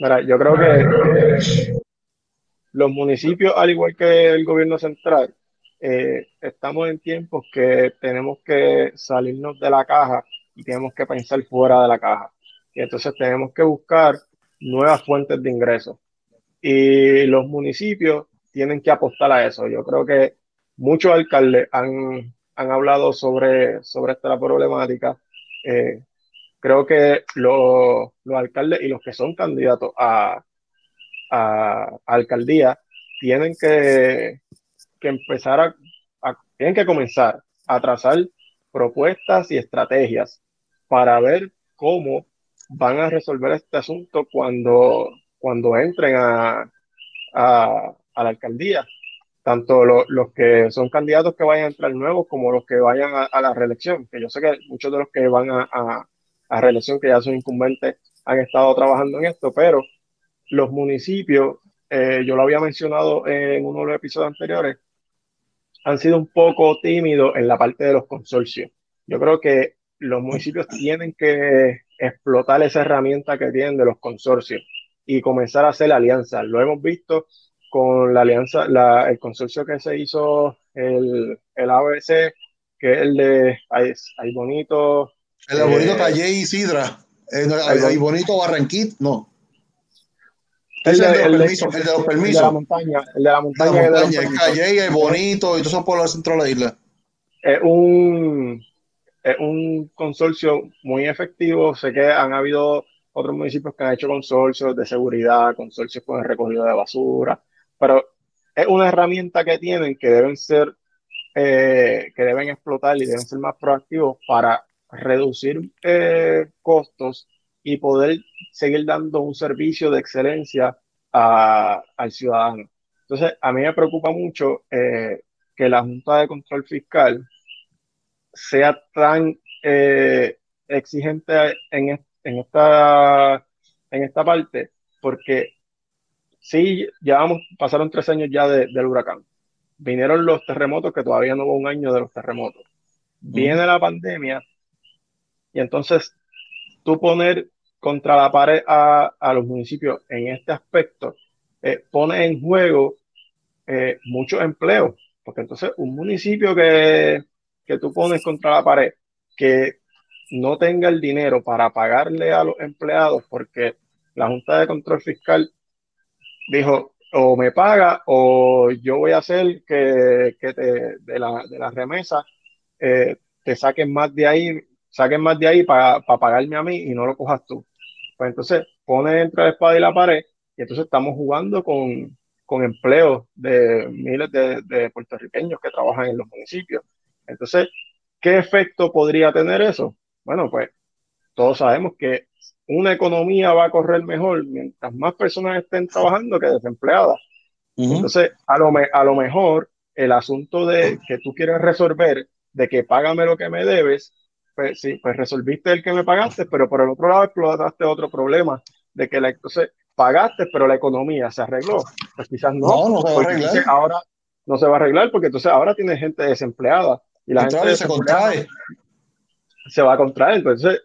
Mira, yo creo que los municipios, al igual que el gobierno central, eh, estamos en tiempos que tenemos que salirnos de la caja y tenemos que pensar fuera de la caja. Y entonces tenemos que buscar nuevas fuentes de ingresos. Y los municipios tienen que apostar a eso. Yo creo que muchos alcaldes han, han hablado sobre, sobre esta problemática. Eh, creo que los, alcaldes y los que son candidatos a, alcaldía tienen que, empezar a, tienen que comenzar a trazar propuestas y estrategias para ver cómo van a resolver este asunto cuando, cuando entren a, a, la alcaldía. Tanto los que son candidatos que vayan a entrar nuevos como los que vayan a, la reelección, que yo sé que muchos de los que van a, a reelección, que ya son incumbentes, han estado trabajando en esto, pero los municipios, eh, yo lo había mencionado en uno de los episodios anteriores, han sido un poco tímidos en la parte de los consorcios. Yo creo que los municipios tienen que explotar esa herramienta que tienen de los consorcios y comenzar a hacer alianzas. Lo hemos visto con la alianza, el consorcio que se hizo, el, el ABC, que es el de hay Bonito, el bonito Calle y Sidra. El, bonito Barranquit, no. El de, el, de, los permisos. El de la montaña. El de la montaña. El, de Calle, el bonito, y todos son por el centro de la isla. Es un, es un consorcio muy efectivo. Sé que han habido otros municipios que han hecho consorcios de seguridad, consorcios con el recogido de basura, pero es una herramienta que tienen que deben ser, eh, que deben explotar y deben ser más proactivos para reducir eh, costos y poder seguir dando un servicio de excelencia al ciudadano. Entonces, a mí me preocupa mucho eh, que la Junta de Control Fiscal sea tan eh, exigente en, esta, en esta parte, porque sí, ya vamos, pasaron tres años ya del huracán. Vinieron los terremotos, que todavía no hubo un año de los terremotos. Viene la pandemia y entonces, tú poner contra la pared a, los municipios en este aspecto eh, pone en juego eh, muchos empleos, porque entonces un municipio que, que tú pones contra la pared, que no tenga el dinero para pagarle a los empleados, porque la Junta de Control Fiscal dijo, o me paga o yo voy a hacer que, que de, la, de la remesa eh, te saquen más de ahí saquen más de ahí para pagarme a mí y no lo cojas tú. Pues entonces pone entre la espada y la pared y entonces estamos jugando con, con empleos de miles de, puertorriqueños que trabajan en los municipios. Entonces, ¿qué efecto podría tener eso? Bueno, pues todos sabemos que una economía va a correr mejor mientras más personas estén trabajando que desempleadas. Entonces, a lo, a lo mejor el asunto de que tú quieres resolver, de que págame lo que me debes, pues sí, pues resolviste el que me pagaste, pero por el otro lado explotaste otro problema, de que la, entonces pagaste, pero la economía se arregló. Pues quizás no, no, se va a arreglar. Ahora no se va a arreglar porque entonces ahora tiene gente desempleada y la gente se contrae. Se va a contraer, entonces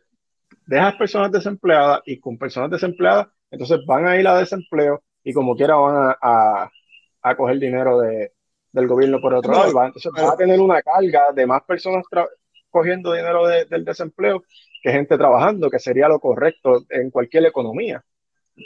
dejas personas desempleadas y con personas desempleadas, entonces van a ir a desempleo y como quiera van a, a, coger dinero de, del gobierno por otro lado. entonces van a tener una carga de más personas cogiendo dinero del desempleo que gente trabajando, que sería lo correcto en cualquier economía.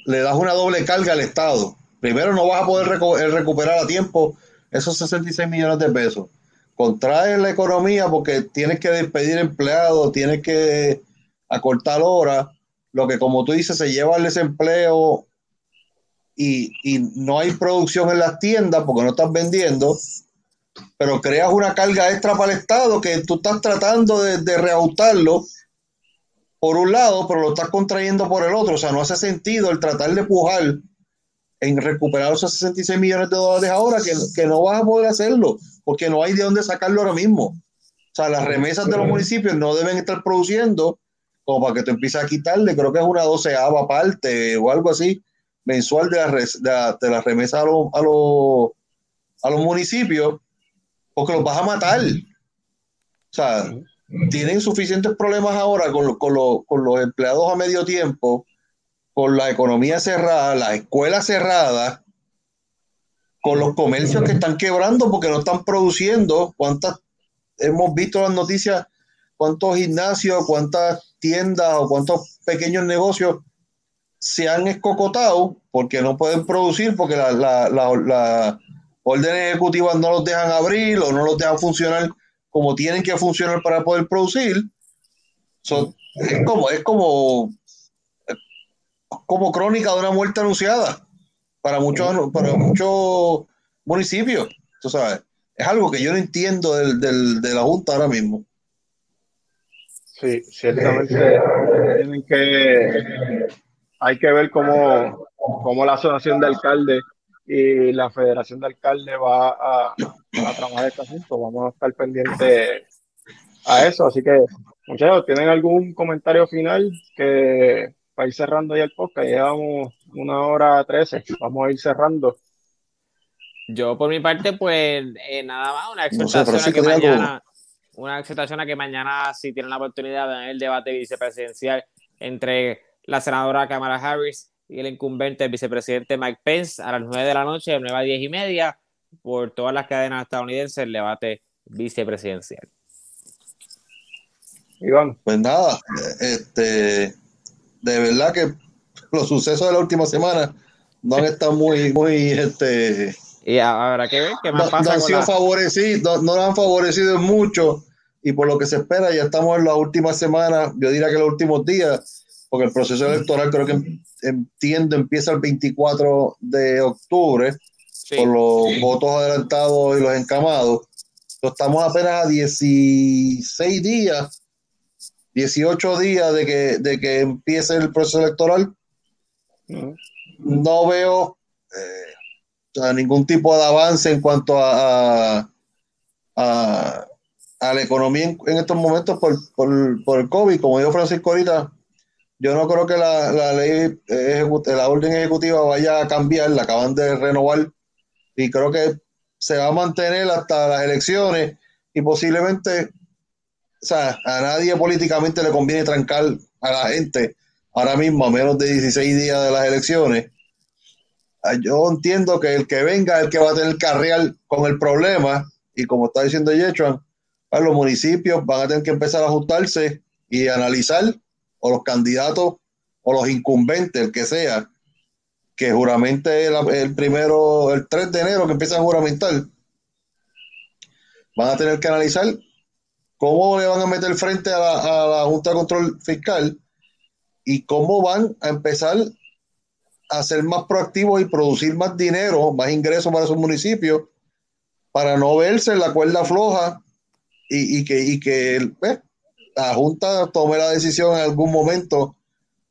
Le das una doble carga al Estado. Primero no vas a poder recuperar a tiempo esos 66 millones de pesos. Contrae la economía porque tienes que despedir empleados, tienes que acortar horas, lo que como tú dices se lleva al desempleo y, no hay producción en las tiendas porque no estás vendiendo, pero creas una carga extra para el Estado que tú estás tratando de, de reajustarlo por un lado, pero lo estás contrayendo por el otro. O sea, no hace sentido el tratar de pujar en recuperar esos 66 millones de dólares ahora que, que no vas a poder hacerlo porque no hay de dónde sacarlo ahora mismo. O sea, las remesas de los municipios no deben estar produciendo como para que te empieces a quitarle, creo que es una doceava parte o algo así mensual de la, de la, remesa a, los a, a los municipios, porque los vas a matar. O sea, tienen suficientes problemas ahora con, con, con los empleados a medio tiempo, con la economía cerrada, la escuela cerrada, con los comercios que están quebrando porque no están produciendo. ¿Cuántas hemos visto las noticias? ¿Cuántos gimnasios, cuántas tiendas o cuántos pequeños negocios se han escocotado porque no pueden producir, porque las la, la, órdenes ejecutivas no los dejan abrir o no los dejan funcionar como tienen que funcionar para poder producir. es como, es como, como crónica de una muerte anunciada para muchos, para muchos municipios. Tú sabes, es algo que yo no entiendo del, del, de la Junta ahora mismo. Sí, ciertamente tienen que, hay que ver cómo, cómo la asociación de alcaldes y la federación de alcaldes va a, a trabajar este asunto. Vamos a estar pendientes a eso. Así que, muchachos, ¿tienen algún comentario final que para ir cerrando ya el podcast? Llevamos una hora trece. Vamos a ir cerrando. Yo, por mi parte, pues eh, nada más, una exhortación a que mañana una exhortación a que mañana, si tienen la oportunidad de ver el debate vicepresidencial entre la senadora Kamala Harris y el incumbente vicepresidente Mike Pence a las 9 de la noche, de 9 a 10 y media, por todas las cadenas estadounidenses, el debate vicepresidencial. Iván. Pues nada, este, de verdad que los sucesos de la última semana no han estado muy, muy, este, y habrá que ver qué más pasa. No han sido favorecidos, no, no, han favorecido mucho y por lo que se espera, ya estamos en la última semana, yo diría que los últimos días, porque el proceso electoral creo que entiendo empieza el 24 de octubre, por los votos adelantados y los encamados. estamos apenas a 16 días, 18 días de que, de que empiece el proceso electoral. No veo eh, ningún tipo de avance en cuanto a, a a la economía en, estos momentos por, por, por, el COVID. Como dijo Francisco ahorita, yo no creo que la, la ley, la orden ejecutiva vaya a cambiar, la acaban de renovar y creo que se va a mantener hasta las elecciones y posiblemente, o sea, a nadie políticamente le conviene trancar a la gente ahora mismo a menos de 16 días de las elecciones. Ah, yo entiendo que el que venga es el que va a tener carreal con el problema y como está diciendo Yechuan, los municipios van a tener que empezar a ajustarse y analizar, o los candidatos o los incumbentes, el que sea, que juramente el, primero, el 3 de enero que empiezan a juramentar, van a tener que analizar cómo le van a meter frente a la, a la Junta de Control Fiscal y cómo van a empezar a ser más proactivos y producir más dinero, más ingresos para sus municipios, para no verse la cuerda floja y, que, y que pues, la Junta tome la decisión en algún momento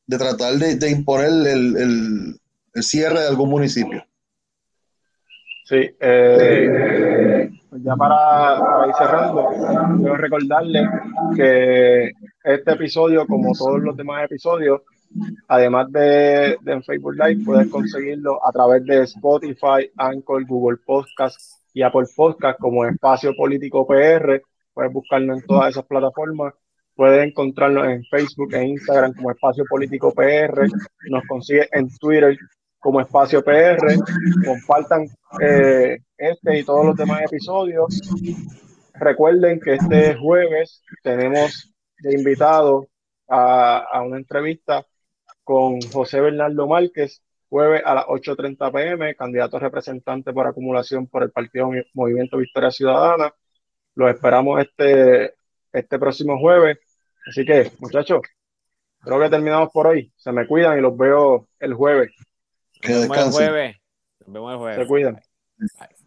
de tratar de, imponer el, cierre de algún municipio. Sí, eh, ya para, ir cerrando, quiero recordarles que este episodio, como todos los demás episodios, además de, de, en Facebook Live, puedes conseguirlo a través de Spotify, Anchor, Google Podcast y Apple Podcast como Espacio Político PR. Puedes buscarlo en todas esas plataformas. Puedes encontrarnos en Facebook e Instagram como Espacio Político PR. Nos consigue en Twitter como Espacio PR. Compartan eh, este y todos los demás episodios. Recuerden que este jueves tenemos de invitado a, a una entrevista con José Bernardo Márquez, jueves a las 8.30 pm, candidato representante por acumulación por el Partido Movimiento Victoria Ciudadana. Los esperamos este, este próximo jueves. Así que, muchachos, creo que terminamos por hoy. Se me cuidan y los veo el jueves. Nos vemos el jueves. Nos vemos el jueves. Se cuidan. Bye.